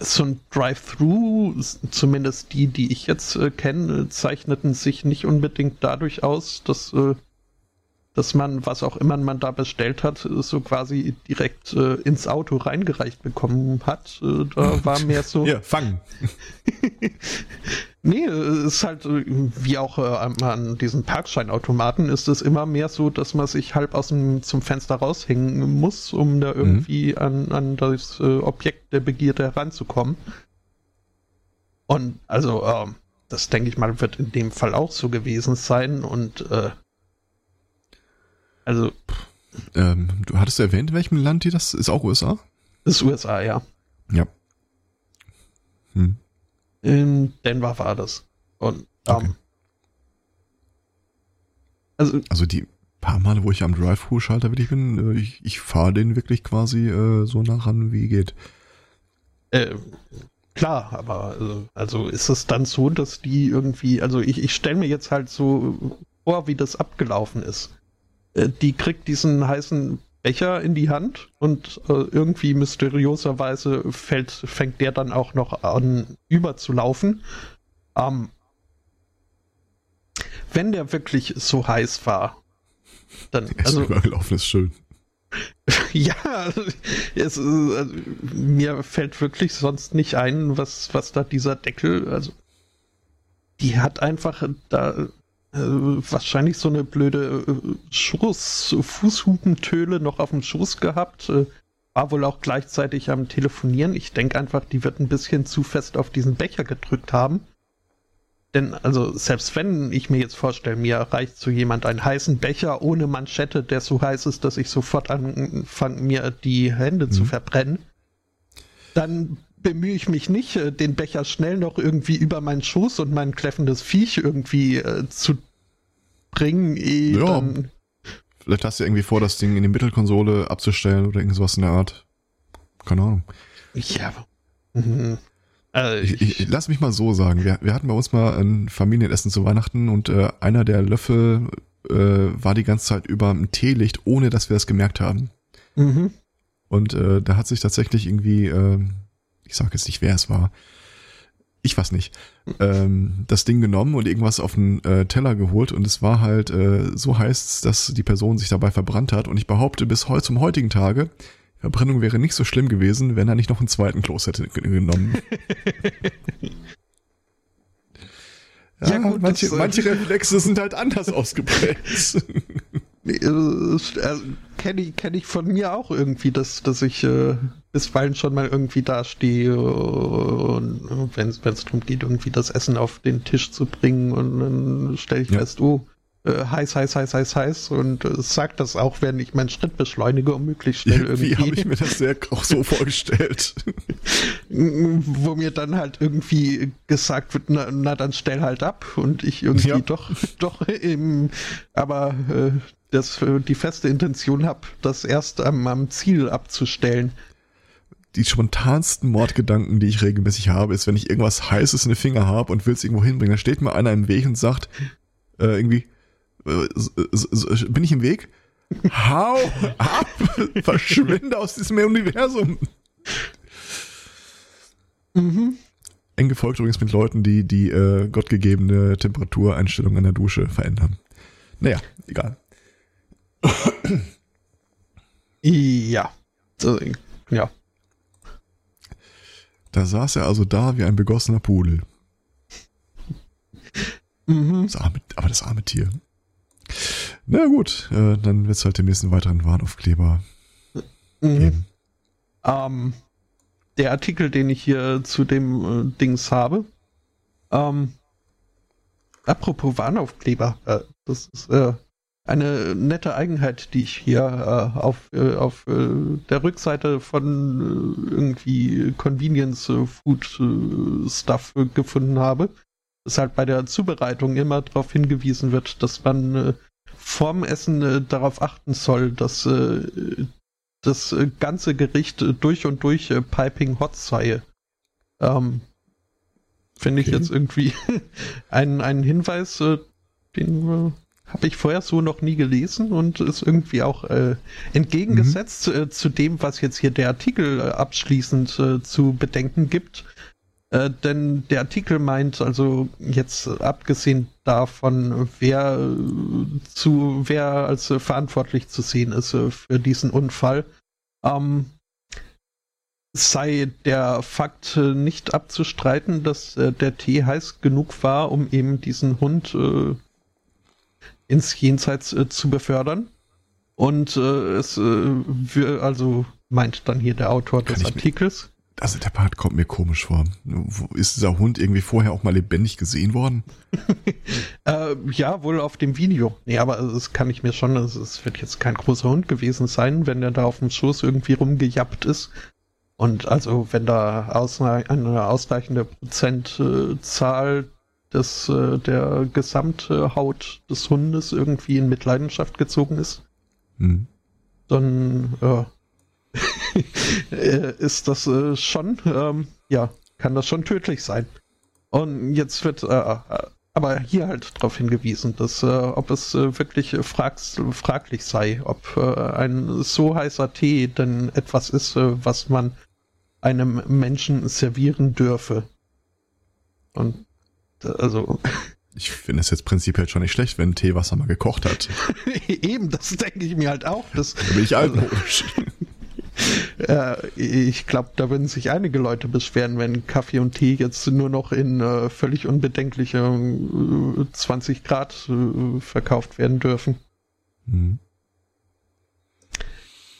so ein Drive-Thru, zumindest die, die ich jetzt äh, kenne, zeichneten sich nicht unbedingt dadurch aus, dass, äh, dass man, was auch immer man da bestellt hat, so quasi direkt äh, ins Auto reingereicht bekommen hat. Äh, da <laughs> war mehr so. Ja, fangen. <laughs> Nee, es ist halt wie auch äh, an diesen Parkscheinautomaten ist es immer mehr so, dass man sich halb aus dem zum Fenster raushängen muss, um da mhm. irgendwie mhm. an, an das äh, Objekt der Begierde heranzukommen. Und also, äh, das denke ich mal, wird in dem Fall auch so gewesen sein und äh, also. Ähm, du hattest erwähnt, in welchem Land die das ist? Auch USA? Das ist USA, ja. Ja. Hm. In Denver war das. Und ähm, okay. also, also die paar Male, wo ich am Drive-Thru-Schalter wirklich bin, äh, ich, ich fahre den wirklich quasi äh, so nah ran, wie geht. Äh, klar, aber also, also ist es dann so, dass die irgendwie, also ich, ich stelle mir jetzt halt so vor, wie das abgelaufen ist. Äh, die kriegt diesen heißen Becher in die Hand und äh, irgendwie mysteriöserweise fällt, fängt der dann auch noch an überzulaufen. Ähm, wenn der wirklich so heiß war, dann. <laughs> Er ist also, übergelaufen, ist schön. <laughs> ja, es, also, mir fällt wirklich sonst nicht ein, was, was da dieser Deckel, also die hat einfach da wahrscheinlich so eine blöde äh, Schoß, Fußhupentöle noch auf dem Schoß gehabt. Äh, war wohl auch gleichzeitig am Telefonieren. Ich denke einfach, die wird ein bisschen zu fest auf diesen Becher gedrückt haben. Denn, also, selbst wenn ich mir jetzt vorstelle, mir reicht so jemand einen heißen Becher ohne Manschette, der so heiß ist, dass ich sofort anfange, mir die Hände mhm. zu verbrennen, dann bemühe ich mich nicht, äh, den Becher schnell noch irgendwie über meinen Schoß und mein kläffendes Viech irgendwie äh, zu bringen. Eh ja. Dann Vielleicht hast du irgendwie vor, das Ding in die Mittelkonsole abzustellen oder irgendwas in der Art. Keine Ahnung. Ja. Mhm. Also ich, ich, ich, lass mich mal so sagen. Wir, wir hatten bei uns mal ein Familienessen zu Weihnachten und äh, einer der Löffel äh, war die ganze Zeit über ein Teelicht, ohne dass wir es gemerkt haben. Mhm. Und äh, da hat sich tatsächlich irgendwie, äh, ich sage jetzt nicht, wer es war, ich weiß nicht, ähm, das Ding genommen und irgendwas auf den äh, Teller geholt und es war halt äh, so heiß, dass die Person sich dabei verbrannt hat und ich behaupte bis heute zum heutigen Tage, Verbrennung wäre nicht so schlimm gewesen, wenn er nicht noch einen zweiten Kloß hätte genommen. <laughs> ja, ja gut, manche, das, manche Reflexe sind halt anders ausgeprägt. Äh, äh, kenne ich, kenn ich von mir auch irgendwie, dass, dass ich äh, bisweilen schon mal irgendwie dastehe und wenn es darum geht, irgendwie das Essen auf den Tisch zu bringen und dann stelle ich ja. fest, oh, äh, heiß, heiß, heiß, heiß, heiß und äh, sagt das auch, wenn ich meinen Schritt beschleunige, um möglichst schnell <laughs> irgendwie. Wie habe ich mir das sehr auch so <laughs> vorgestellt? <laughs> Wo mir dann halt irgendwie gesagt wird, na, na dann stell halt ab und ich irgendwie ja. doch, doch im, aber äh, das, äh, die feste Intention habe, das erst am, am Ziel abzustellen die spontansten Mordgedanken, die ich regelmäßig habe, ist, wenn ich irgendwas Heißes in den Finger habe und will es irgendwo hinbringen, dann steht mir einer im Weg und sagt äh, irgendwie, äh, bin ich im Weg? Hau ab! <laughs> Verschwinde aus diesem Universum! Mhm. Eng gefolgt übrigens mit Leuten, die die äh, gottgegebene Temperatureinstellung an der Dusche verändern. Naja, egal. ja. So, ja. Da saß er also da wie ein begossener Pudel. Mhm. Das arme, aber das arme Tier. Na gut, äh, dann wird es halt den nächsten weiteren Warnaufkleber mhm. geben. Ähm, der Artikel, den ich hier zu dem äh, Dings habe, ähm, apropos Warnaufkleber, äh, das ist äh, eine nette Eigenheit, die ich hier äh, auf, äh, auf äh, der Rückseite von äh, irgendwie Convenience Food äh, Stuff gefunden habe. Dass halt bei der Zubereitung immer darauf hingewiesen wird, dass man äh, vorm Essen darauf achten soll, dass das ganze Gericht durch und durch piping hot sei. Ähm, Finde ich okay. jetzt irgendwie <laughs> einen, einen Hinweis, den habe ich vorher so noch nie gelesen und ist irgendwie auch äh, entgegengesetzt mhm. äh, zu dem, was jetzt hier der Artikel äh, abschließend äh, zu bedenken gibt. Äh, denn der Artikel meint also jetzt abgesehen davon, wer äh, zu wer als verantwortlich zu sehen ist für diesen Unfall, ähm, sei der Fakt nicht abzustreiten, dass der Tee heiß genug war, um eben diesen Hund ins Jenseits äh, zu befördern. Und äh, es äh, also meint dann hier der Autor des Artikels. also der Part kommt mir komisch vor. Ist dieser Hund irgendwie vorher auch mal lebendig gesehen worden? <laughs> äh, ja, wohl auf dem Video. Nee, aber das kann ich mir schon, es wird jetzt kein großer Hund gewesen sein, wenn der da auf dem Schoß irgendwie rumgejappt ist. Und also wenn da eine ausreichende Prozentzahl dass äh, der gesamte Haut des Hundes irgendwie in Mitleidenschaft gezogen ist, hm. dann <laughs> äh, ist das äh, schon, ähm, ja, kann das schon tödlich sein. Und jetzt wird äh, äh, aber hier halt darauf hingewiesen, dass äh, ob es wirklich frags, fraglich sei, ob ein so heißer Tee denn etwas ist, was man einem Menschen servieren dürfe. Und also Ich finde es jetzt prinzipiell schon nicht schlecht, wenn Teewasser mal gekocht hat. <laughs> Eben, das denke ich mir halt auch. Das, da bin ich altmodisch. <laughs> äh, ich glaube, da würden sich einige Leute beschweren, wenn Kaffee und Tee jetzt nur noch in äh, völlig unbedenkliche äh, 20 Grad äh, verkauft werden dürfen. Mhm.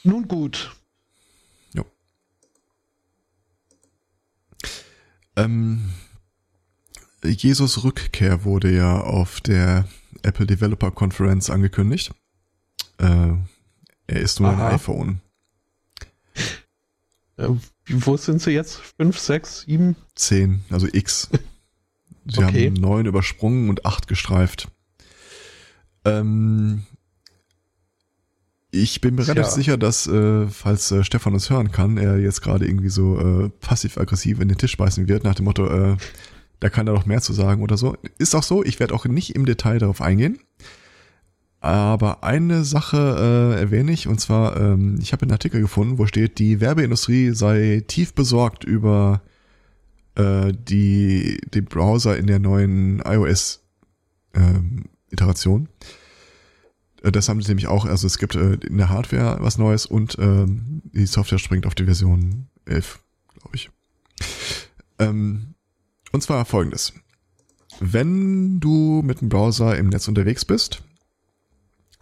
Nun gut. Jo. Ähm, Jesus Rückkehr wurde ja auf der Apple Developer Conference angekündigt. Äh, er ist nur Aha. ein iPhone. Äh, wo sind sie jetzt? Fünf, sechs, sieben? Zehn, also X. <laughs> Sie okay. haben neun übersprungen und acht gestreift. Ähm, ich bin mir relativ sicher, dass, äh, falls äh, Stefan uns hören kann, er jetzt gerade irgendwie so äh, passiv-aggressiv in den Tisch beißen wird, nach dem Motto, äh, da kann er doch mehr zu sagen oder so. Ist auch so, ich werde auch nicht im Detail darauf eingehen. Aber eine Sache äh, erwähne ich, und zwar, ähm, ich habe einen Artikel gefunden, wo steht, die Werbeindustrie sei tief besorgt über äh, die, die Browser in der neuen iOS-Iteration. Ähm, äh, das haben sie nämlich auch, also es gibt äh, in der Hardware was Neues und ähm, die Software springt auf die Version 11, glaube ich. Ähm, und zwar folgendes. Wenn du mit dem Browser im Netz unterwegs bist,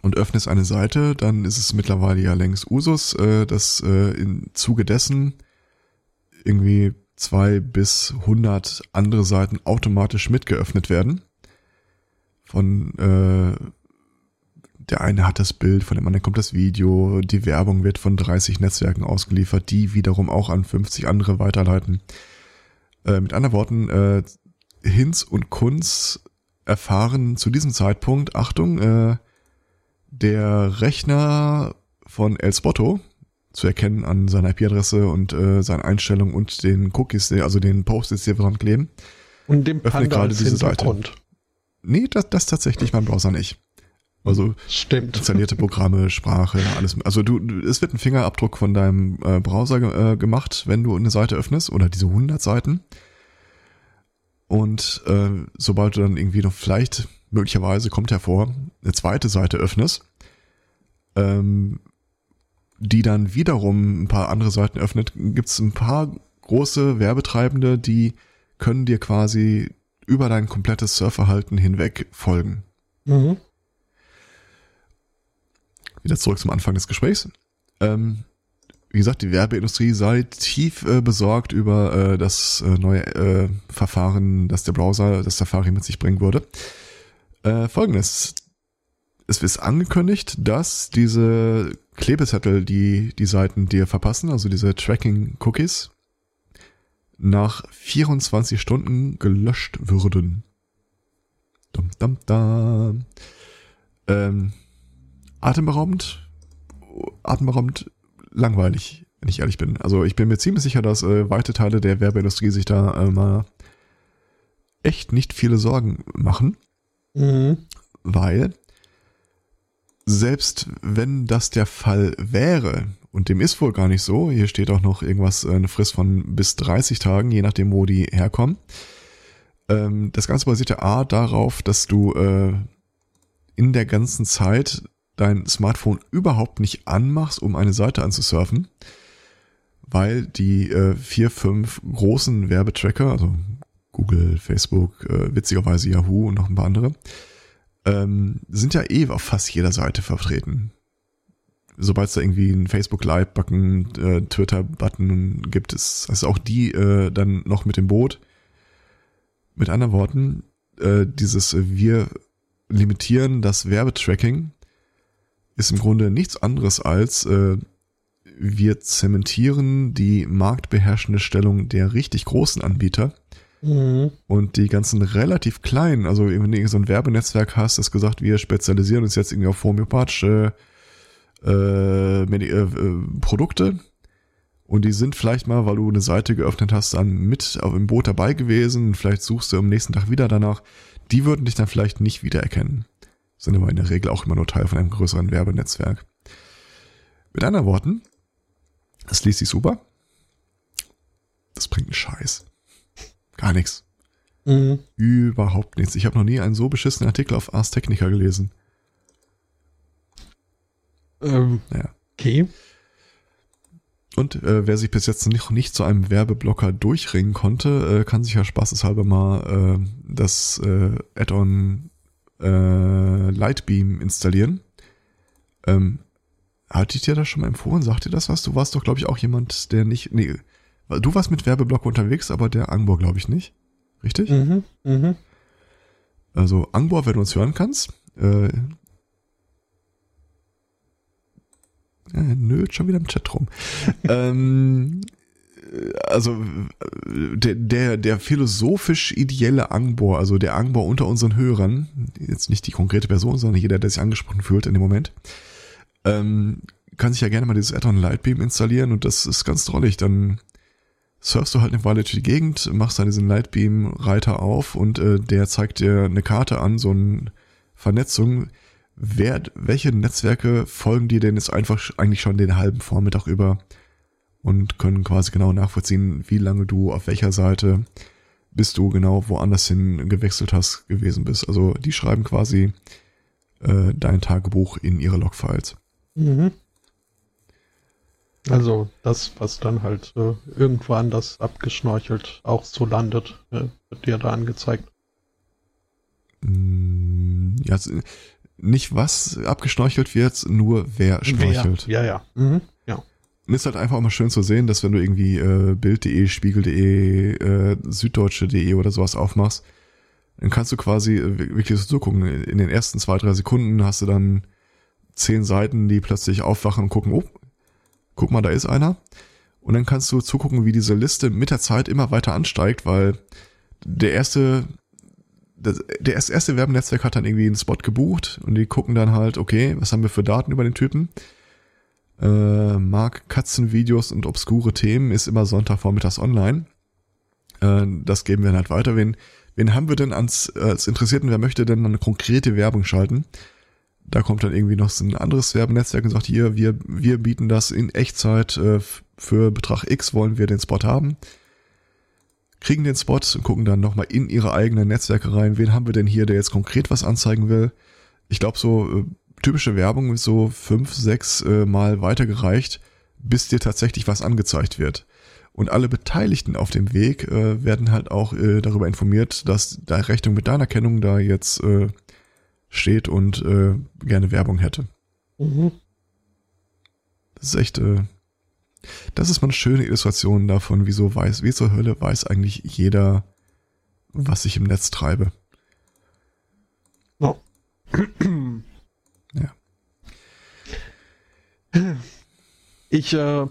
und öffnest eine Seite, dann ist es mittlerweile ja längst Usus, äh, dass äh, im Zuge dessen irgendwie zwei bis hundert andere Seiten automatisch mitgeöffnet werden. Von äh, der eine hat das Bild, von dem anderen kommt das Video, die Werbung wird von 30 Netzwerken ausgeliefert, die wiederum auch an 50 andere weiterleiten. Äh, mit anderen Worten, äh, Hinz und Kunz erfahren zu diesem Zeitpunkt, Achtung, äh, der Rechner von El Spotto zu erkennen an seiner IP-Adresse und äh, seinen Einstellungen und den Cookies, also den Post-its, die wir dran kleben. Und dem öffnet gerade diese Seite. Nee, das, das tatsächlich mein Browser nicht. Also Stimmt. installierte Programme, Sprache, alles. Also du, es wird ein Fingerabdruck von deinem äh, Browser äh, gemacht, wenn du eine Seite öffnest oder diese 100 Seiten. Und äh, sobald du dann irgendwie noch vielleicht möglicherweise kommt hervor, eine zweite Seite öffnest, ähm, die dann wiederum ein paar andere Seiten öffnet, gibt es ein paar große Werbetreibende, die können dir quasi über dein komplettes Surfverhalten hinweg folgen. Mhm. Wieder zurück zum Anfang des Gesprächs. Ähm, wie gesagt, die Werbeindustrie sei tief äh, besorgt über äh, das äh, neue äh, Verfahren, das der Browser, das Safari mit sich bringen würde. Äh, Folgendes. Es ist angekündigt, dass diese Klebezettel, die die Seiten dir verpassen, also diese Tracking-Cookies, nach 24 Stunden gelöscht würden. Dum, dum, dum. Ähm, atemberaubend, atemberaubend langweilig, wenn ich ehrlich bin. Also ich bin mir ziemlich sicher, dass äh, weite Teile der Werbeindustrie sich da äh, mal echt nicht viele Sorgen machen. Mhm. Weil selbst wenn das der Fall wäre, und dem ist wohl gar nicht so, hier steht auch noch irgendwas, äh, eine Frist von bis 30 Tagen, je nachdem, wo die herkommen. Ähm, das Ganze basiert ja A darauf, dass du äh, in der ganzen Zeit dein Smartphone überhaupt nicht anmachst, um eine Seite anzusurfen, weil die äh, vier, fünf großen Werbetracker, also Google, Facebook, äh, witzigerweise Yahoo und noch ein paar andere, ähm, sind ja eh auf fast jeder Seite vertreten. Sobald es da irgendwie einen Facebook-Like-Button, äh, Twitter-Button gibt, ist also auch die äh, dann noch mit dem Boot. Mit anderen Worten, äh, dieses äh, wir limitieren das Werbetracking ist im Grunde nichts anderes als äh, wir zementieren die marktbeherrschende Stellung der richtig großen Anbieter Mhm. Und die ganzen relativ kleinen, also wenn du so ein Werbenetzwerk hast, das gesagt, wir spezialisieren uns jetzt irgendwie auf homöopathische äh, äh, äh, Produkte. Und die sind vielleicht mal, weil du eine Seite geöffnet hast, dann mit im Boot dabei gewesen. Vielleicht suchst du am nächsten Tag wieder danach. Die würden dich dann vielleicht nicht wiedererkennen. Sind aber in der Regel auch immer nur Teil von einem größeren Werbenetzwerk. Mit anderen Worten, das liest sich super. Das bringt einen Scheiß. Gar nichts. Mhm. Überhaupt nichts. Ich habe noch nie einen so beschissenen Artikel auf Ars Technica gelesen. Ähm, ja. Okay. Und äh, wer sich bis jetzt nicht, nicht zu einem Werbeblocker durchringen konnte, äh, kann sich ja spaßeshalber mal äh, das äh, Add-on äh, Lightbeam installieren. Ähm, hatte ich dir das schon mal empfohlen? Sagt dir das was? Du warst doch, glaube ich, auch jemand, der nicht. Nee, du warst mit Werbeblocker unterwegs, aber der Angbor, glaube ich, nicht. Richtig? Mhm, mhm. Also Angbor, wenn du uns hören kannst, äh, Äh, nö, schon wieder im Chat rum. <laughs> ähm, also der, der, der philosophisch ideelle Angbor, also der Angbor unter unseren Hörern, jetzt nicht die konkrete Person, sondern jeder, der sich angesprochen fühlt in dem Moment, ähm, kann sich ja gerne mal dieses Add-on Lightbeam installieren und das ist ganz drollig. Dann surfst du halt eine Weile durch die Gegend, machst dann diesen Lightbeam-Reiter auf und äh, der zeigt dir eine Karte an, so eine Vernetzung, wer, welche Netzwerke folgen dir denn jetzt einfach eigentlich schon den halben Vormittag über und können quasi genau nachvollziehen, wie lange du auf welcher Seite bis du genau woanders hin gewechselt hast gewesen bist. Also die schreiben quasi äh, dein Tagebuch in ihre Logfiles. Mhm. Also das, was dann halt äh, irgendwo anders abgeschnorchelt auch so landet, äh, wird dir da angezeigt. Mm, ja, nicht was abgeschnorchelt wird, nur wer schnorchelt. Wer, ja, ja. Mhm, ja. Und ist halt einfach auch mal schön zu sehen, dass wenn du irgendwie äh, Bild.de, Spiegel.de, äh, Süddeutsche.de oder sowas aufmachst, dann kannst du quasi äh, wirklich so gucken. In den ersten zwei, drei Sekunden hast du dann zehn Seiten, die plötzlich aufwachen und gucken, oh, guck mal, da ist einer. Und dann kannst du zugucken, wie diese Liste mit der Zeit immer weiter ansteigt, weil der erste das, das erste Werbenetzwerk hat dann irgendwie einen Spot gebucht und die gucken dann halt, okay, was haben wir für Daten über den Typen? Äh, mag Katzenvideos und obskure Themen ist immer Sonntagvormittags online. Äh, das geben wir dann halt weiter. Wen, wen haben wir denn ans, als Interessierten, wer möchte denn eine konkrete Werbung schalten? Da kommt dann irgendwie noch so ein anderes Werbenetzwerk und sagt, hier, wir, wir bieten das in Echtzeit äh, für Betrag X wollen wir den Spot haben kriegen den Spot und gucken dann nochmal in ihre eigenen Netzwerke rein. Wen haben wir denn hier, der jetzt konkret was anzeigen will? Ich glaube, so äh, typische Werbung ist so fünf, sechs äh, Mal weitergereicht, bis dir tatsächlich was angezeigt wird. Und alle Beteiligten auf dem Weg äh, werden halt auch äh, darüber informiert, dass da Rechnung mit deiner Kennung da jetzt äh, steht und äh, gerne Werbung hätte. Mhm. Das ist echt äh, das ist mal eine schöne Illustration davon, wieso weiß, wie zur Hölle weiß eigentlich jeder, was ich im Netz treibe. Ja. <clears throat> Ich äh,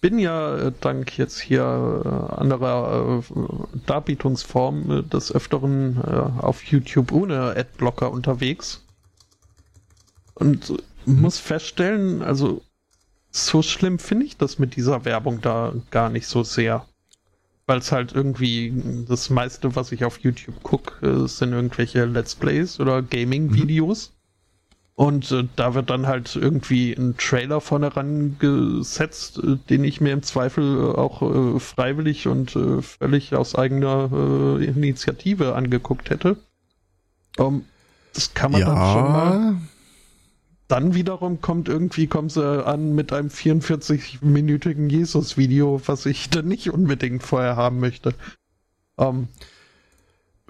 bin ja äh, dank jetzt hier äh, anderer äh, Darbietungsform äh, des Öfteren auf YouTube ohne Adblocker unterwegs. Und mhm. muss feststellen, also so schlimm finde ich das mit dieser Werbung da gar nicht so sehr. Weil es halt irgendwie das meiste, was ich auf YouTube gucke, sind irgendwelche Let's Plays oder Gaming-Videos. Mhm. Und äh, da wird dann halt irgendwie ein Trailer vorne rangesetzt, äh, den ich mir im Zweifel äh, auch äh, freiwillig und äh, völlig aus eigener Initiative angeguckt hätte. Um, ähm, das kann man ja. dann schon mal dann wiederum kommt irgendwie, kommen sie an mit einem 44-minütigen Jesus-Video, was ich dann nicht unbedingt vorher haben möchte. Um,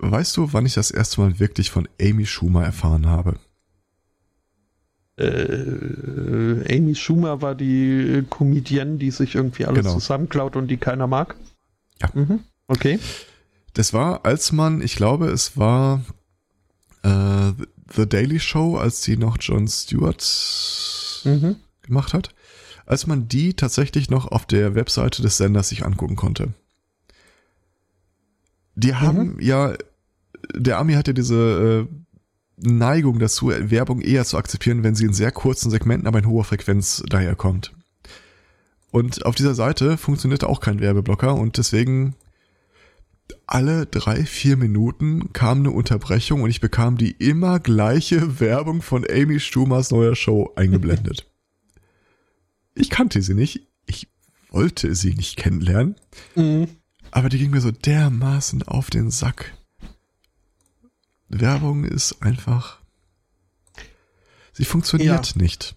ähm, weißt du, wann ich das erste Mal wirklich von Amy Schumer erfahren habe? Äh, Amy Schumer war die Comedienne, die sich irgendwie alles genau. zusammenklaut und die keiner mag. Ja. Mhm. Okay. Das war, als man, ich glaube, es war äh, The Daily Show, als die noch Jon Stewart mhm. gemacht hat, als man die tatsächlich noch auf der Webseite des Senders sich angucken konnte. Die haben mhm. ja, der Ami hatte diese äh, Neigung dazu, Werbung eher zu akzeptieren, wenn sie in sehr kurzen Segmenten, aber in hoher Frequenz daherkommt. Und auf dieser Seite funktionierte auch kein Werbeblocker und deswegen alle drei, vier Minuten kam eine Unterbrechung und ich bekam die immer gleiche Werbung von Amy Stumers neuer Show eingeblendet. <laughs> ich kannte sie nicht. Ich wollte sie nicht kennenlernen. Mhm. Aber die ging mir so dermaßen auf den Sack. Werbung ist einfach. Sie funktioniert ja. nicht.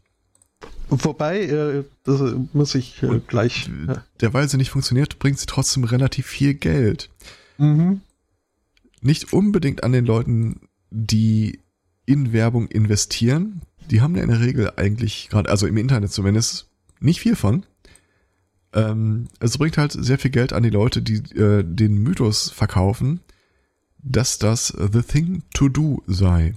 Wobei, äh, das muss ich äh, gleich. Äh, derweil sie nicht funktioniert, bringt sie trotzdem relativ viel Geld. Mhm. Nicht unbedingt an den Leuten, die in Werbung investieren. Die haben ja in der Regel eigentlich gerade, also im Internet zumindest, nicht viel von. Ähm, es bringt halt sehr viel Geld an die Leute, die äh, den Mythos verkaufen, dass das the thing to do sei.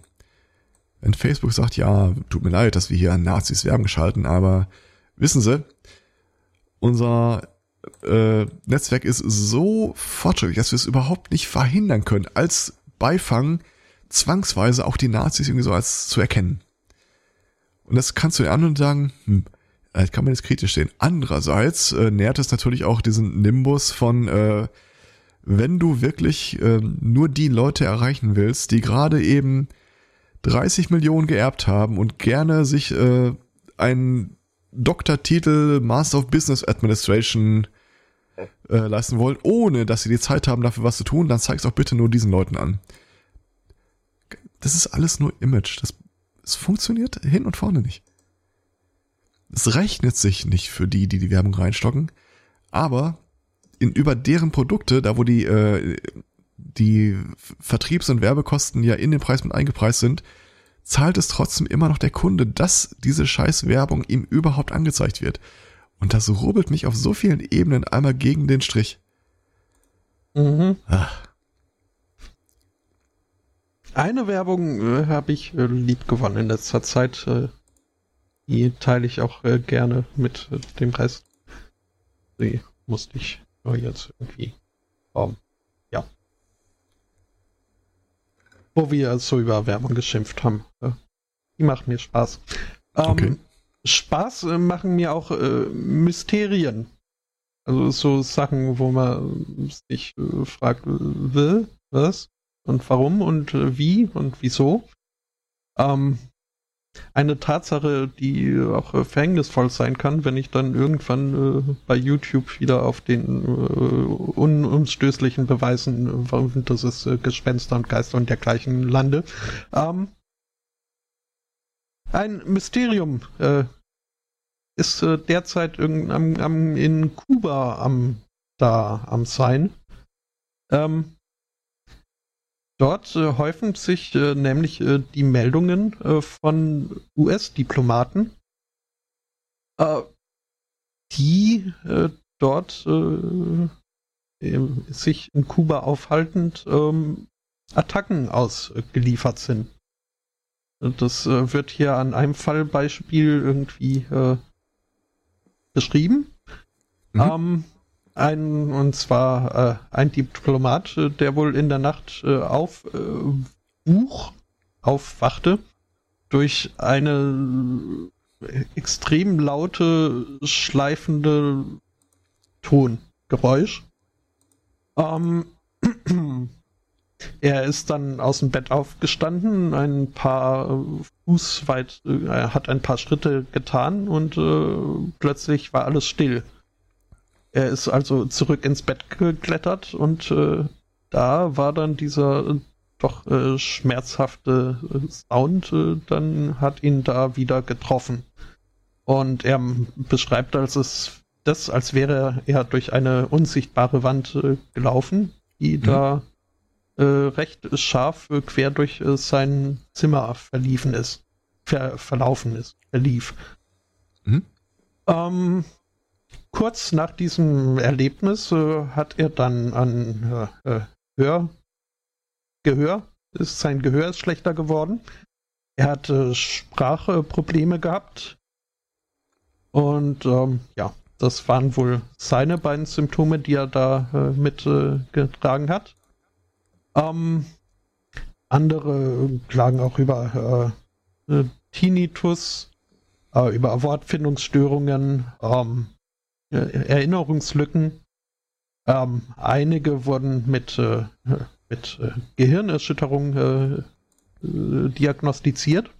Wenn Facebook sagt, ja, tut mir leid, dass wir hier an Nazis Werbung geschalten, aber wissen Sie, unser äh, Netzwerk ist so fortschrittlich, dass wir es überhaupt nicht verhindern können, als Beifang zwangsweise auch die Nazis irgendwie so als zu erkennen. Und das kannst du den anderen sagen, hm, das kann man jetzt kritisch sehen. Andererseits äh, nährt es natürlich auch diesen Nimbus von, äh, wenn du wirklich äh, nur die Leute erreichen willst, die gerade eben 30 Millionen geerbt haben und gerne sich äh, einen Doktortitel Master of Business Administration äh, leisten wollen, ohne dass sie die Zeit haben, dafür was zu tun, dann zeig's auch bitte nur diesen Leuten an. Das ist alles nur Image. Das, das funktioniert hin und vorne nicht. Es rechnet sich nicht für die, die die Werbung reinstocken, aber in, über deren Produkte, da wo die, äh, die Vertriebs- und Werbekosten ja in den Preis mit eingepreist sind, zahlt es trotzdem immer noch der Kunde, dass diese scheiß Werbung ihm überhaupt angezeigt wird. Und das rubbelt mich auf so vielen Ebenen einmal gegen den Strich. Mhm. Ach. Eine Werbung äh, habe ich äh, lieb gewonnen in letzter Zeit. Äh, die teile ich auch äh, gerne mit äh, dem Rest. Die musste ich nur jetzt irgendwie. Um, ja. Wo wir so über Werbung geschimpft haben. Äh, die macht mir Spaß. Ähm, okay. Spaß äh, machen mir auch äh, Mysterien. Also so Sachen, wo man sich äh, fragt, will, was und warum und wie und wieso. Ähm, eine Tatsache, die auch äh, verhängnisvoll sein kann, wenn ich dann irgendwann äh, bei YouTube wieder auf den äh, unumstößlichen Beweisen, warum das ist äh, Gespenster und Geister und dergleichen lande. Ähm, ein Mysterium äh, ist äh, derzeit am, am, in Kuba am da am sein. Ähm, Dort äh, häufen sich äh, nämlich äh, die Meldungen äh, von US-Diplomaten, äh, die äh, dort sich in Kuba aufhaltend ähm, Attacken ausgeliefert sind. Das wird hier an einem Fallbeispiel irgendwie beschrieben. Mhm. Ähm, ein, und zwar äh, ein Diplomat, äh, der wohl in der Nacht äh, auf äh, Buch aufwachte durch eine äh, extrem laute, schleifende Tongeräusch. Ähm, <clears throat> er ist dann aus dem Bett aufgestanden, ein paar äh, Fuß weit, er hat ein paar Schritte getan und plötzlich war alles still. Er ist also zurück ins Bett geklettert und äh, da war dann dieser äh, doch äh, schmerzhafte äh, Sound, äh, dann hat ihn da wieder getroffen. Und er beschreibt als es das, als wäre er durch eine unsichtbare Wand äh, gelaufen, die mhm. da recht scharf quer durch sein Zimmer verliefen ist. Ver verlaufen ist, verlief. Mhm. Ähm, kurz nach diesem Erlebnis äh, hat er dann an äh, Hör, Gehör, ist sein Gehör ist schlechter geworden. Er hatte Sprachprobleme gehabt. Und ähm, ja, das waren wohl seine beiden Symptome, die er da äh, mitgetragen hat. Ähm, andere klagen auch über äh, Tinnitus, äh, über Wortfindungsstörungen, ähm, Erinnerungslücken. Ähm, einige wurden mit, äh, mit äh, Gehirnerschütterung äh, äh diagnostiziert.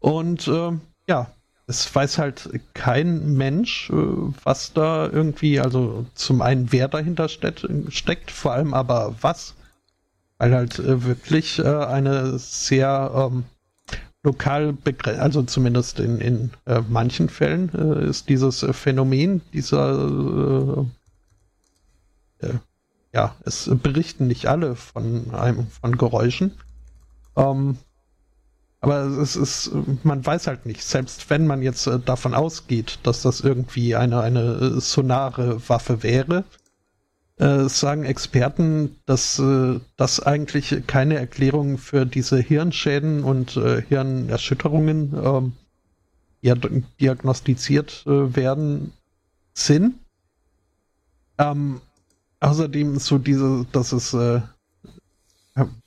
Und ähm, ja, es weiß halt kein Mensch, äh, was da irgendwie, also zum einen wer dahinter steckt, steckt vor allem aber was. weil halt äh, wirklich äh, eine sehr ähm, lokal begrenzt, also zumindest in, in äh, manchen Fällen äh, ist dieses äh, Phänomen dieser äh, ja, es berichten nicht alle von einem von Geräuschen. Ähm, aber es ist, man weiß halt nicht, selbst wenn man jetzt davon ausgeht, dass das irgendwie eine, eine sonare Waffe wäre, äh, sagen Experten, dass äh, das eigentlich keine Erklärung für diese Hirnschäden und äh, Hirnerschütterungen, ähm, ja, diagnostiziert äh, werden, sind. Ähm, außerdem so diese, dass es äh,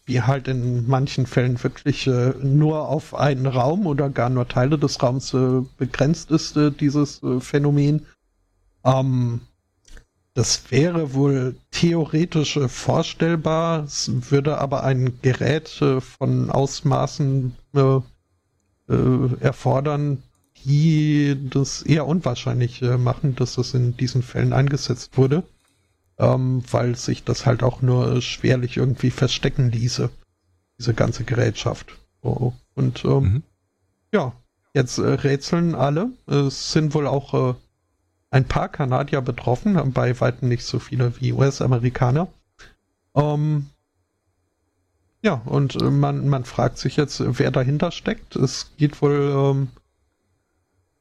wie halt in manchen Fällen wirklich äh, nur auf einen Raum oder gar nur Teile des Raums äh, begrenzt ist, äh, dieses äh, Phänomen. Ähm, das wäre wohl theoretisch vorstellbar, es würde aber ein Gerät äh, von Ausmaßen äh, äh, erfordern, die das eher unwahrscheinlich machen, dass das in diesen Fällen eingesetzt wurde, ähm, weil sich das halt auch nur schwerlich irgendwie verstecken ließe, diese ganze Gerätschaft. Oh, und ähm, mhm. ja, jetzt rätseln alle. Es sind wohl auch ein paar Kanadier betroffen, bei weitem nicht so viele wie US-Amerikaner. Ähm, ja, und äh, man, man fragt sich jetzt, wer dahinter steckt. Es geht wohl, ähm,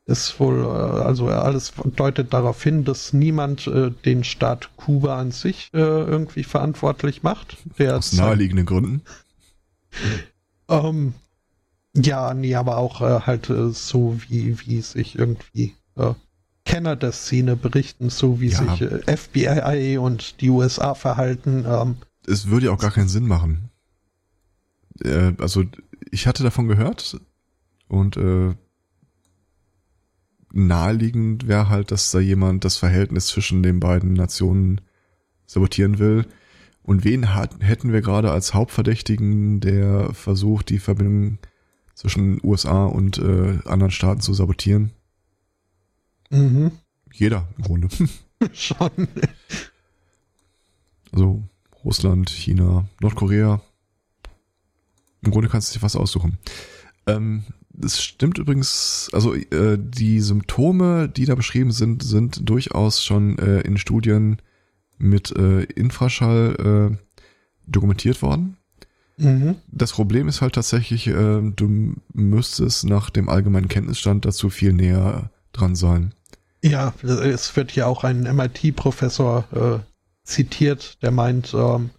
ist wohl, äh, also alles deutet darauf hin, dass niemand äh, den Staat Kuba an sich äh, irgendwie verantwortlich macht. Aus naheliegenden Gründen. ähm, ja, nee, aber auch äh, halt äh, so, wie, wie sich irgendwie Kenner der Szene berichten, so wie ja. sich äh, FBI und die USA verhalten. Ähm. Es würde ja auch gar keinen Sinn machen. Äh, also ich hatte davon gehört und äh, naheliegend wäre halt, dass da jemand das Verhältnis zwischen den beiden Nationen sabotieren will. Und wen hat, hätten wir gerade als Hauptverdächtigen, der versucht, die Verbindung zwischen USA und äh, anderen Staaten zu sabotieren? Mhm. Jeder im Grunde. <laughs> Schon. Also Russland, China, Nordkorea. Im Grunde kannst du dir was aussuchen. Ähm, es stimmt übrigens, also äh, die Symptome, die da beschrieben sind, sind durchaus schon äh, in Studien mit äh, Infraschall äh, dokumentiert worden. Mhm. Das Problem ist halt tatsächlich, äh, du müsstest nach dem allgemeinen Kenntnisstand dazu viel näher dran sein. Ja, es wird hier auch ein MIT-Professor äh, zitiert, der meint, ähm,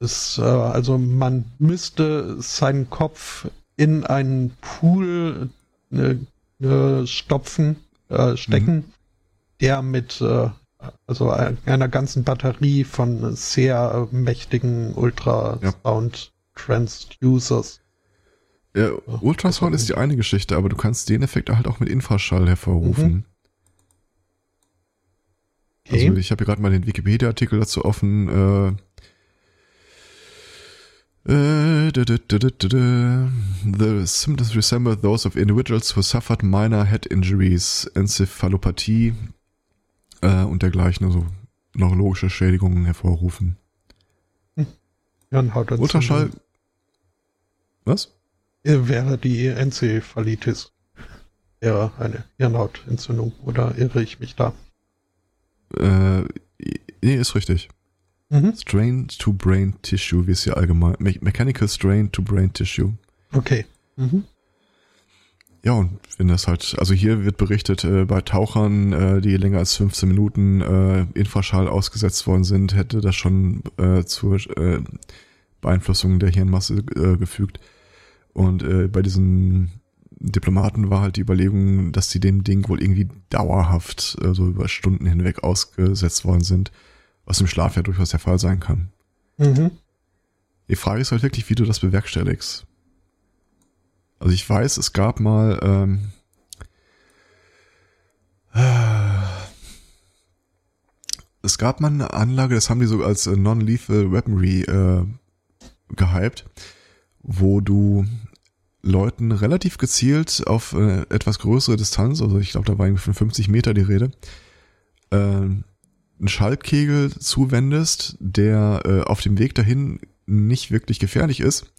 es, äh, also man müsste seinen Kopf in einen Pool äh, äh stopfen, äh, stecken, mhm. der mit äh, also einer ganzen Batterie von sehr mächtigen Ultrasound-Transducers. Ja, Ultrasound ist die eine Geschichte, aber du kannst den Effekt halt auch mit Infraschall hervorrufen. Mhm. Okay. Also ich habe hier gerade mal den Wikipedia-Artikel dazu offen. Äh, da, da, da, the symptoms resemble those of individuals who suffered minor head injuries, Encephalopathie äh, und dergleichen, also neurologische Schädigungen hervorrufen. Hm. Ultraschall. Was? Wäre die Enzephalitis. Wäre eine Hirnhautentzündung, oder irre ich mich da? Äh, nee, ist richtig. Mhm. Strain to Brain Tissue, wie es hier allgemein. Me Mechanical Strain to Brain Tissue. Okay. Mhm. Ja, und wenn das halt, also hier wird berichtet, äh, bei Tauchern, äh, die länger als 15 Minuten äh, Infraschall ausgesetzt worden sind, hätte das schon äh, zur äh, Beeinflussung der Hirnmasse äh, gefügt. Und äh, bei diesen Diplomaten war halt die Überlegung, dass sie dem Ding wohl irgendwie dauerhaft, äh, so über Stunden hinweg ausgesetzt worden sind, was im Schlaf ja durchaus der Fall sein kann. Mhm. Die Frage ist halt wirklich, wie du das bewerkstelligst. Also ich weiß, es gab mal ähm, es gab mal eine Anlage, das haben die so als Non-Lethal Weaponry äh, gehypt, wo du Leuten relativ gezielt auf äh, etwas größere Distanz, also ich glaube, da war irgendwie von 50 Meter die Rede, äh, einen Schaltkegel zuwendest, der äh, auf dem Weg dahin nicht wirklich gefährlich ist,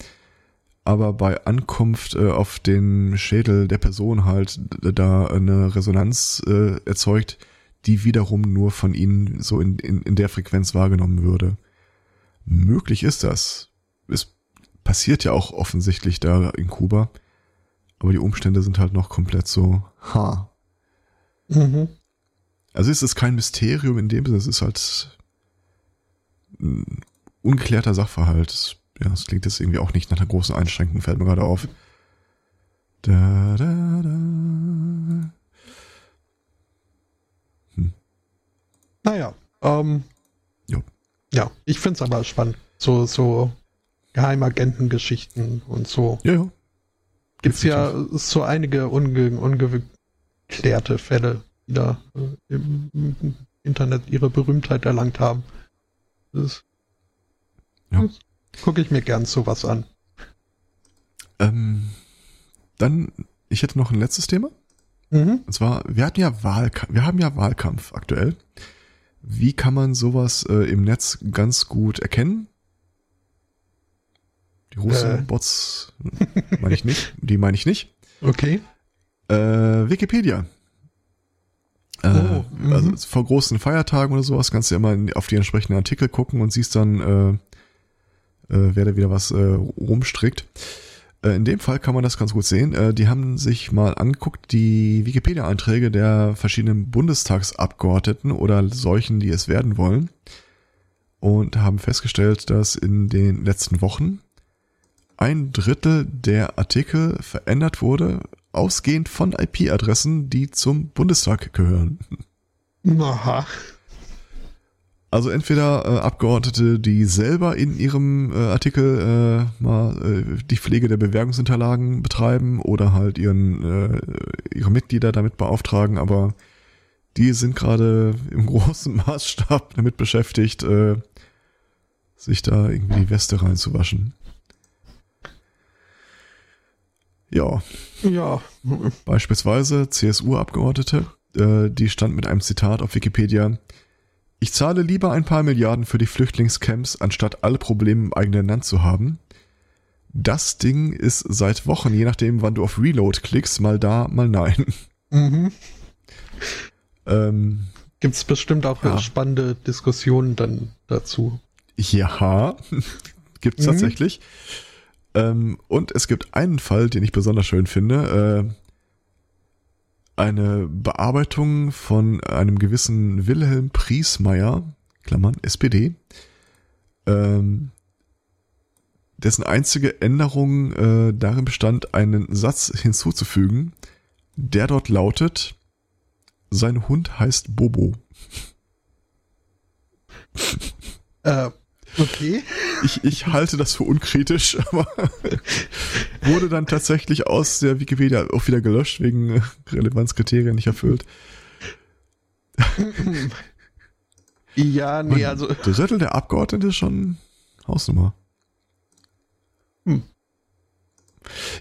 aber bei Ankunft äh, auf den Schädel der Person halt da eine Resonanz äh, erzeugt, die wiederum nur von ihnen so in, in, in der Frequenz wahrgenommen würde. Möglich ist das. Es passiert ja auch offensichtlich da in Kuba. Aber die Umstände sind halt noch komplett so, ha. Mhm. Also es ist kein Mysterium in dem Sinne, es ist halt ein ungeklärter Sachverhalt. Ja, es klingt jetzt irgendwie auch nicht nach einer großen Einschränkung, fällt mir gerade auf. Da, da, da. Hm. Naja, ähm, jo. ja, ich finde es aber spannend. So, so Geheimagentengeschichten und so. Ja, ja. Gibt es ja so einige unge ungeklärte Fälle, die da äh, im, im, Internet ihre Berühmtheit erlangt haben. Das, ja. Gucke ich mir gern sowas an. Ähm, dann, ich hätte noch ein letztes Thema. Mhm. Und zwar, wir hatten ja Wahlkampf, wir haben ja Wahlkampf aktuell. Wie kann man sowas äh, im Netz ganz gut erkennen? Die Russen-Bots äh. meine ich nicht. Die meine ich nicht. Okay. Äh, Wikipedia. Äh, oh, also mhm. vor großen Feiertagen oder sowas kannst du ja immer auf die entsprechenden Artikel gucken und siehst dann, äh, äh, wer da wieder was äh, rumstrickt. Äh, in dem Fall kann man das ganz gut sehen. Äh, die haben sich mal angeguckt, die Wikipedia-Einträge der verschiedenen Bundestagsabgeordneten oder solchen, die es werden wollen. Und haben festgestellt, dass in den letzten Wochen ein Drittel der Artikel verändert wurde, ausgehend von IP-Adressen, die zum Bundestag gehören. Aha. Also entweder äh, Abgeordnete, die selber in ihrem äh, Artikel äh, mal äh, die Pflege der Bewerbungsunterlagen betreiben oder halt ihren äh, ihre Mitglieder damit beauftragen, aber die sind gerade im <laughs> großen Maßstab damit beschäftigt, äh, sich da irgendwie die Weste reinzuwaschen. Ja. Ja. Beispielsweise CSU-Abgeordnete, äh, die stand mit einem Zitat auf Wikipedia. Ich zahle lieber ein paar Milliarden für die Flüchtlingscamps, anstatt alle Probleme im eigenen Land zu haben. Das Ding ist seit Wochen, je nachdem, wann du auf Reload klickst, mal da, mal nein. Mhm. ähm, Gibt es bestimmt auch ja. spannende Diskussionen dann dazu. Ja, <laughs> gibt es mhm. tatsächlich. Ähm, und es gibt einen Fall, den ich besonders schön finde. Äh, eine Bearbeitung von einem gewissen Wilhelm Priesmeier, Klammern SPD, ähm, dessen einzige Änderung äh, darin bestand, einen Satz hinzuzufügen, der dort lautet, sein Hund heißt Bobo. Äh, Okay. Ich, ich halte das für unkritisch, <laughs> aber wurde dann tatsächlich aus der Wikipedia auch wieder gelöscht, wegen Relevanzkriterien nicht erfüllt. ja, nee, Man, also. Der Drittel der Abgeordneten ist schon Hausnummer. Hm.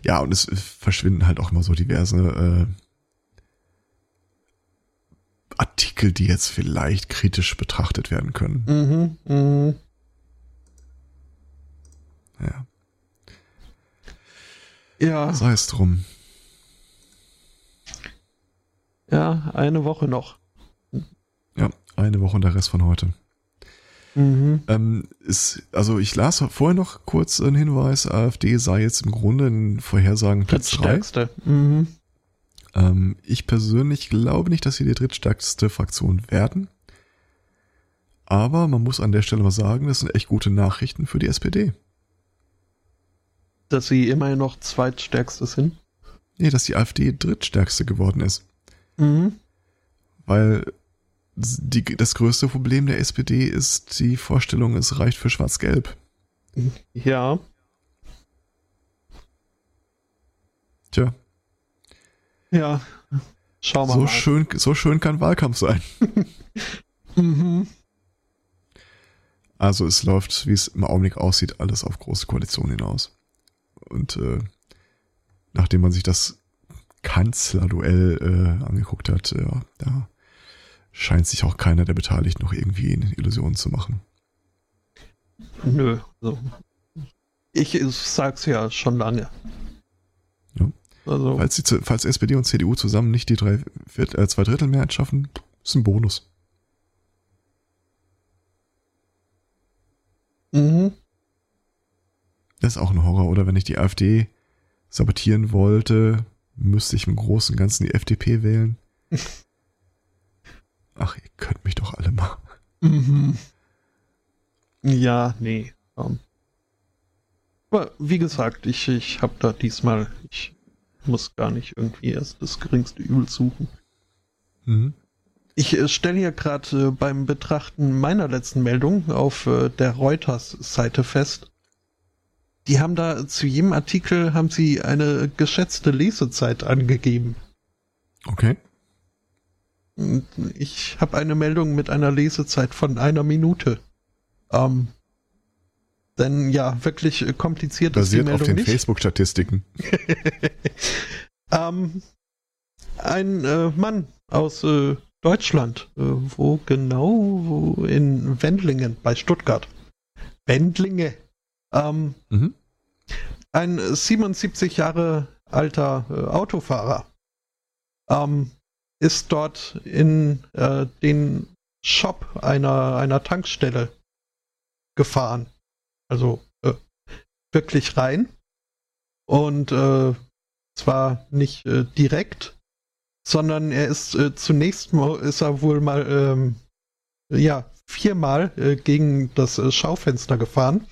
Ja, und es verschwinden halt auch immer so diverse äh, Artikel, die jetzt vielleicht kritisch betrachtet werden können. Mhm, mh. Ja. Ja. Sei es drum. Ja, eine Woche noch. Ja, eine Woche und der Rest von heute. Mhm. Ähm, ist, also ich las vorher noch kurz einen Hinweis, AfD sei jetzt im Grunde in Vorhersagen Platz 3. Mhm. Ähm, ich persönlich glaube nicht, dass sie die drittstärkste Fraktion werden. Aber man muss an der Stelle mal sagen, das sind echt gute Nachrichten für die SPD dass sie immerhin noch zweitstärkste sind? Nee, dass die AfD drittstärkste geworden ist. Mhm. Weil die, das größte Problem der SPD ist die Vorstellung, es reicht für Schwarz-Gelb. Ja. Tja. Ja. Schau mal. So, mal. Schön, so schön kann Wahlkampf sein. <laughs> mhm. Also es läuft, wie es im Augenblick aussieht, alles auf große Koalition hinaus. Und äh, nachdem man sich das Kanzlerduell äh, angeguckt hat, äh, da scheint sich auch keiner der Beteiligten noch irgendwie in Illusionen zu machen. Nö, so. Ich sag's ja schon lange. Ja. Also. Falls, die, falls SPD und CDU zusammen nicht die drei, Viert, äh, zwei Drittel Mehrheit schaffen, ist ein Bonus. Mhm. Das ist auch ein Horror, oder? Wenn ich die AfD sabotieren wollte, müsste ich im Großen und Ganzen die FDP wählen. <laughs> Ach, ihr könnt mich doch alle mal. Mhm. Ja, nee. Um. Aber wie gesagt, ich, ich habe da diesmal, ich muss gar nicht irgendwie erst das geringste Übel suchen. Mhm. Ich äh, stelle hier gerade äh, beim Betrachten meiner letzten Meldung auf äh, der Reuters-Seite fest, die haben da zu jedem Artikel haben sie eine geschätzte Lesezeit angegeben. Okay. Ich habe eine Meldung mit einer Lesezeit von einer Minute. Ähm, denn ja, wirklich kompliziert Basiert ist die Meldung auf den Facebook-Statistiken. <laughs> ähm, ein äh, Mann aus äh, Deutschland. Äh, wo genau? Wo? In Wendlingen bei Stuttgart. Wendlinge. Ähm, mhm. Ein 77 Jahre alter äh, Autofahrer ähm, ist dort in äh, den Shop einer, einer Tankstelle gefahren. Also äh, wirklich rein. Und äh, zwar nicht äh, direkt, sondern er ist äh, zunächst mal, ist er wohl mal, ähm, ja, viermal gegen das Schaufenster gefahren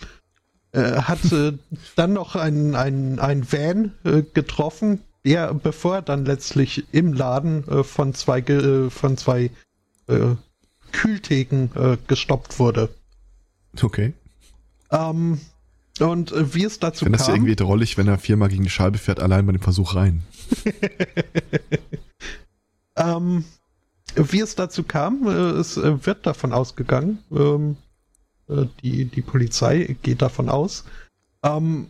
äh, hat äh, dann noch einen, einen, einen Van äh, getroffen, der, bevor er dann letztlich im Laden äh, von zwei, äh, von zwei äh, Kühltheken gestoppt wurde. Okay. Ähm, und wie es dazu kam. Das ja irgendwie drollig, wenn er viermal gegen die Scheibe fährt, allein bei dem Versuch rein. <laughs> ähm, wie es dazu kam, es wird davon ausgegangen, ähm, äh, die, die Polizei geht davon aus, ähm,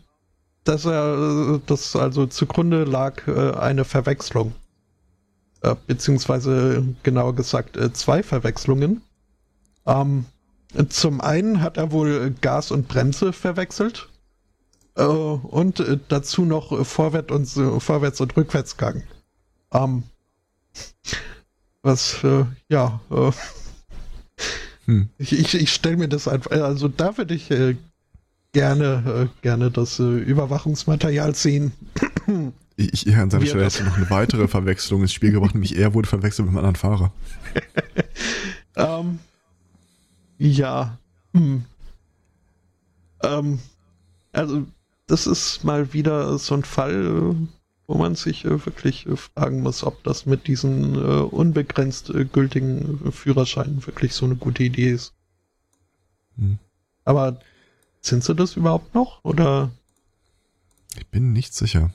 dass er, dass also zugrunde lag äh, eine Verwechslung. Äh, beziehungsweise genauer gesagt äh, zwei Verwechslungen. Ähm, zum einen hat er wohl Gas und Bremse verwechselt. Äh, und äh, dazu noch Vorwärts und, Vorwärts und Rückwärtsgang. Ähm, was, ja, hm. Ich, ich, ich stelle mir das einfach, also da würde ich äh, gerne, äh, gerne das äh, Überwachungsmaterial sehen. Ich, ich an seiner Stelle hätte noch eine weitere Verwechslung ins Spiel gebracht, nämlich er wurde verwechselt mit einem anderen Fahrer. <laughs> ähm, ja. Hm. Ähm, also, das ist mal wieder so ein Fall, äh, wo man sich äh, wirklich äh, fragen muss, ob das mit diesen äh, unbegrenzt äh, gültigen äh, Führerscheinen wirklich so eine gute Idee ist. Hm. Aber sind sie das überhaupt noch oder? Ich bin nicht sicher.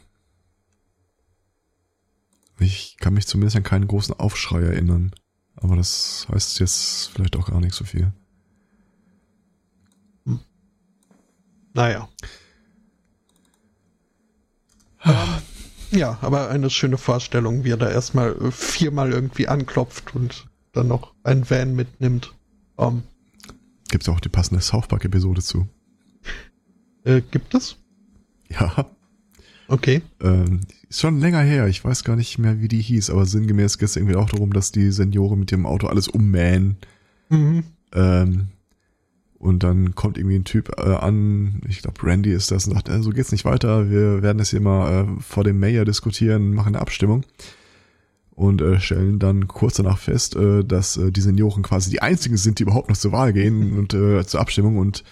Ich kann mich zumindest an keinen großen Aufschrei erinnern. Aber das heißt jetzt vielleicht auch gar nicht so viel. Hm. Naja. ähm, ja, aber eine schöne Vorstellung, wie er da erstmal äh, viermal irgendwie anklopft und dann noch ein Van mitnimmt. Um, gibt es auch die passende South Park-Episode zu? Äh, gibt es? Ja. Okay. Ähm, ist schon länger her. Ich weiß gar nicht mehr, wie die hieß, aber sinngemäß geht es irgendwie auch darum, dass die Senioren mit dem Auto alles ummähen. Mhm. Ähm, und dann kommt irgendwie ein Typ äh, an, ich glaube Randy ist das, und sagt, äh, so geht's nicht weiter, wir werden das hier mal äh, vor dem Mayor diskutieren, machen eine Abstimmung. Und äh, stellen dann kurz danach fest, äh, dass äh, die Senioren quasi die einzigen sind, die überhaupt noch zur Wahl gehen und äh, zur Abstimmung. Und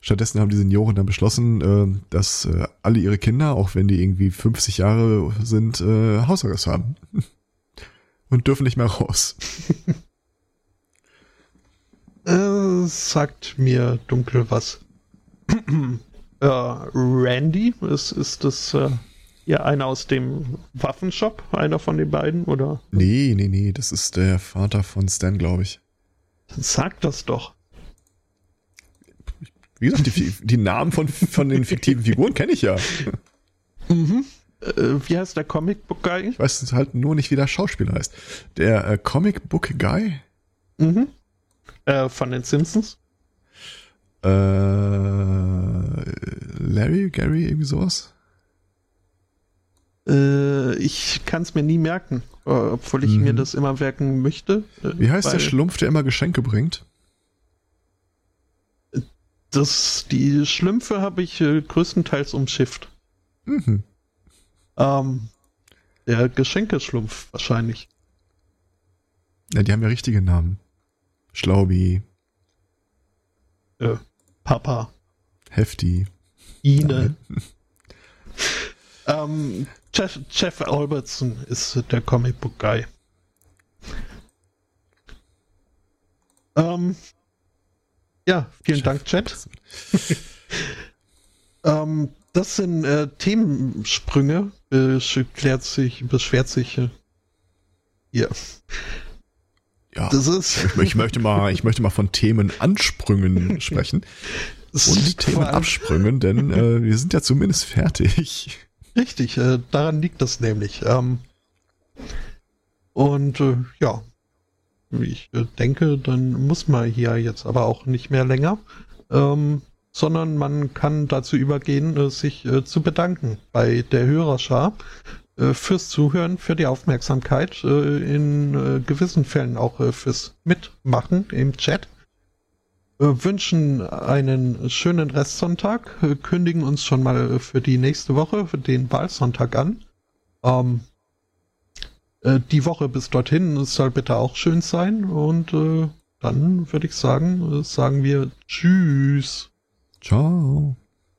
stattdessen haben die Senioren dann beschlossen, äh, dass äh, alle ihre Kinder, auch wenn die irgendwie 50 Jahre sind, äh, Hausarrest haben. <laughs> und dürfen nicht mehr raus. <laughs> Äh, sagt mir dunkel was. <clears throat> äh, Randy, ist, ist das äh, ja einer aus dem Waffenshop, einer von den beiden, oder? Nee, nee, nee, das ist der Vater von Stan, glaube ich. Sag das doch. Wie gesagt, die, die Namen von, von den fiktiven Figuren kenne ich ja. Mhm. Äh, wie heißt der Comic Book Guy? Ich weiß halt nur nicht, wie der Schauspieler heißt. Der äh, Comic Book Guy? Mhm. Äh, von den Simpsons? Äh, Larry, Gary, irgendwie sowas? Äh, ich kann es mir nie merken, äh, obwohl ich Mhm. mir das immer merken möchte. äh, Wie heißt der Schlumpf, der immer Geschenke bringt? Das, die Schlümpfe habe ich äh, größtenteils umschifft. Mhm. Ähm, der Geschenkeschlumpf wahrscheinlich. Ja, die haben ja richtige Namen. Schlaubi, Äh, Papa, Hefti. Ine. <laughs> ähm, Jeff, Jeff Albertson ist äh, der Comicbook Guy. Ähm, ja, vielen Jeff Dank, Chat. <laughs> Ähm, das sind äh, Themensprünge, beschwert sich, beschwert sich äh, hier. Ja. Das ist, Ich, möchte mal, ich möchte mal von Themenansprüngen <laughs> sprechen und Themenabsprüngen, denn <laughs> äh, wir sind ja zumindest fertig. Richtig, äh, daran liegt das nämlich. Ähm, und äh, ja, ich äh, denke, dann muss man hier jetzt aber auch nicht mehr länger, ähm, sondern man kann dazu übergehen, äh, sich äh, zu bedanken bei der Hörerschar fürs Zuhören, für die Aufmerksamkeit, äh, in äh, gewissen Fällen auch äh, fürs Mitmachen im Chat. Äh, wünschen einen schönen Restsonntag, äh, kündigen uns schon mal äh, für die nächste Woche, für den Wahlsonntag an. Ähm, äh, die Woche bis dorthin soll bitte auch schön sein und äh, dann würde ich sagen, äh, sagen wir Tschüss. Ciao.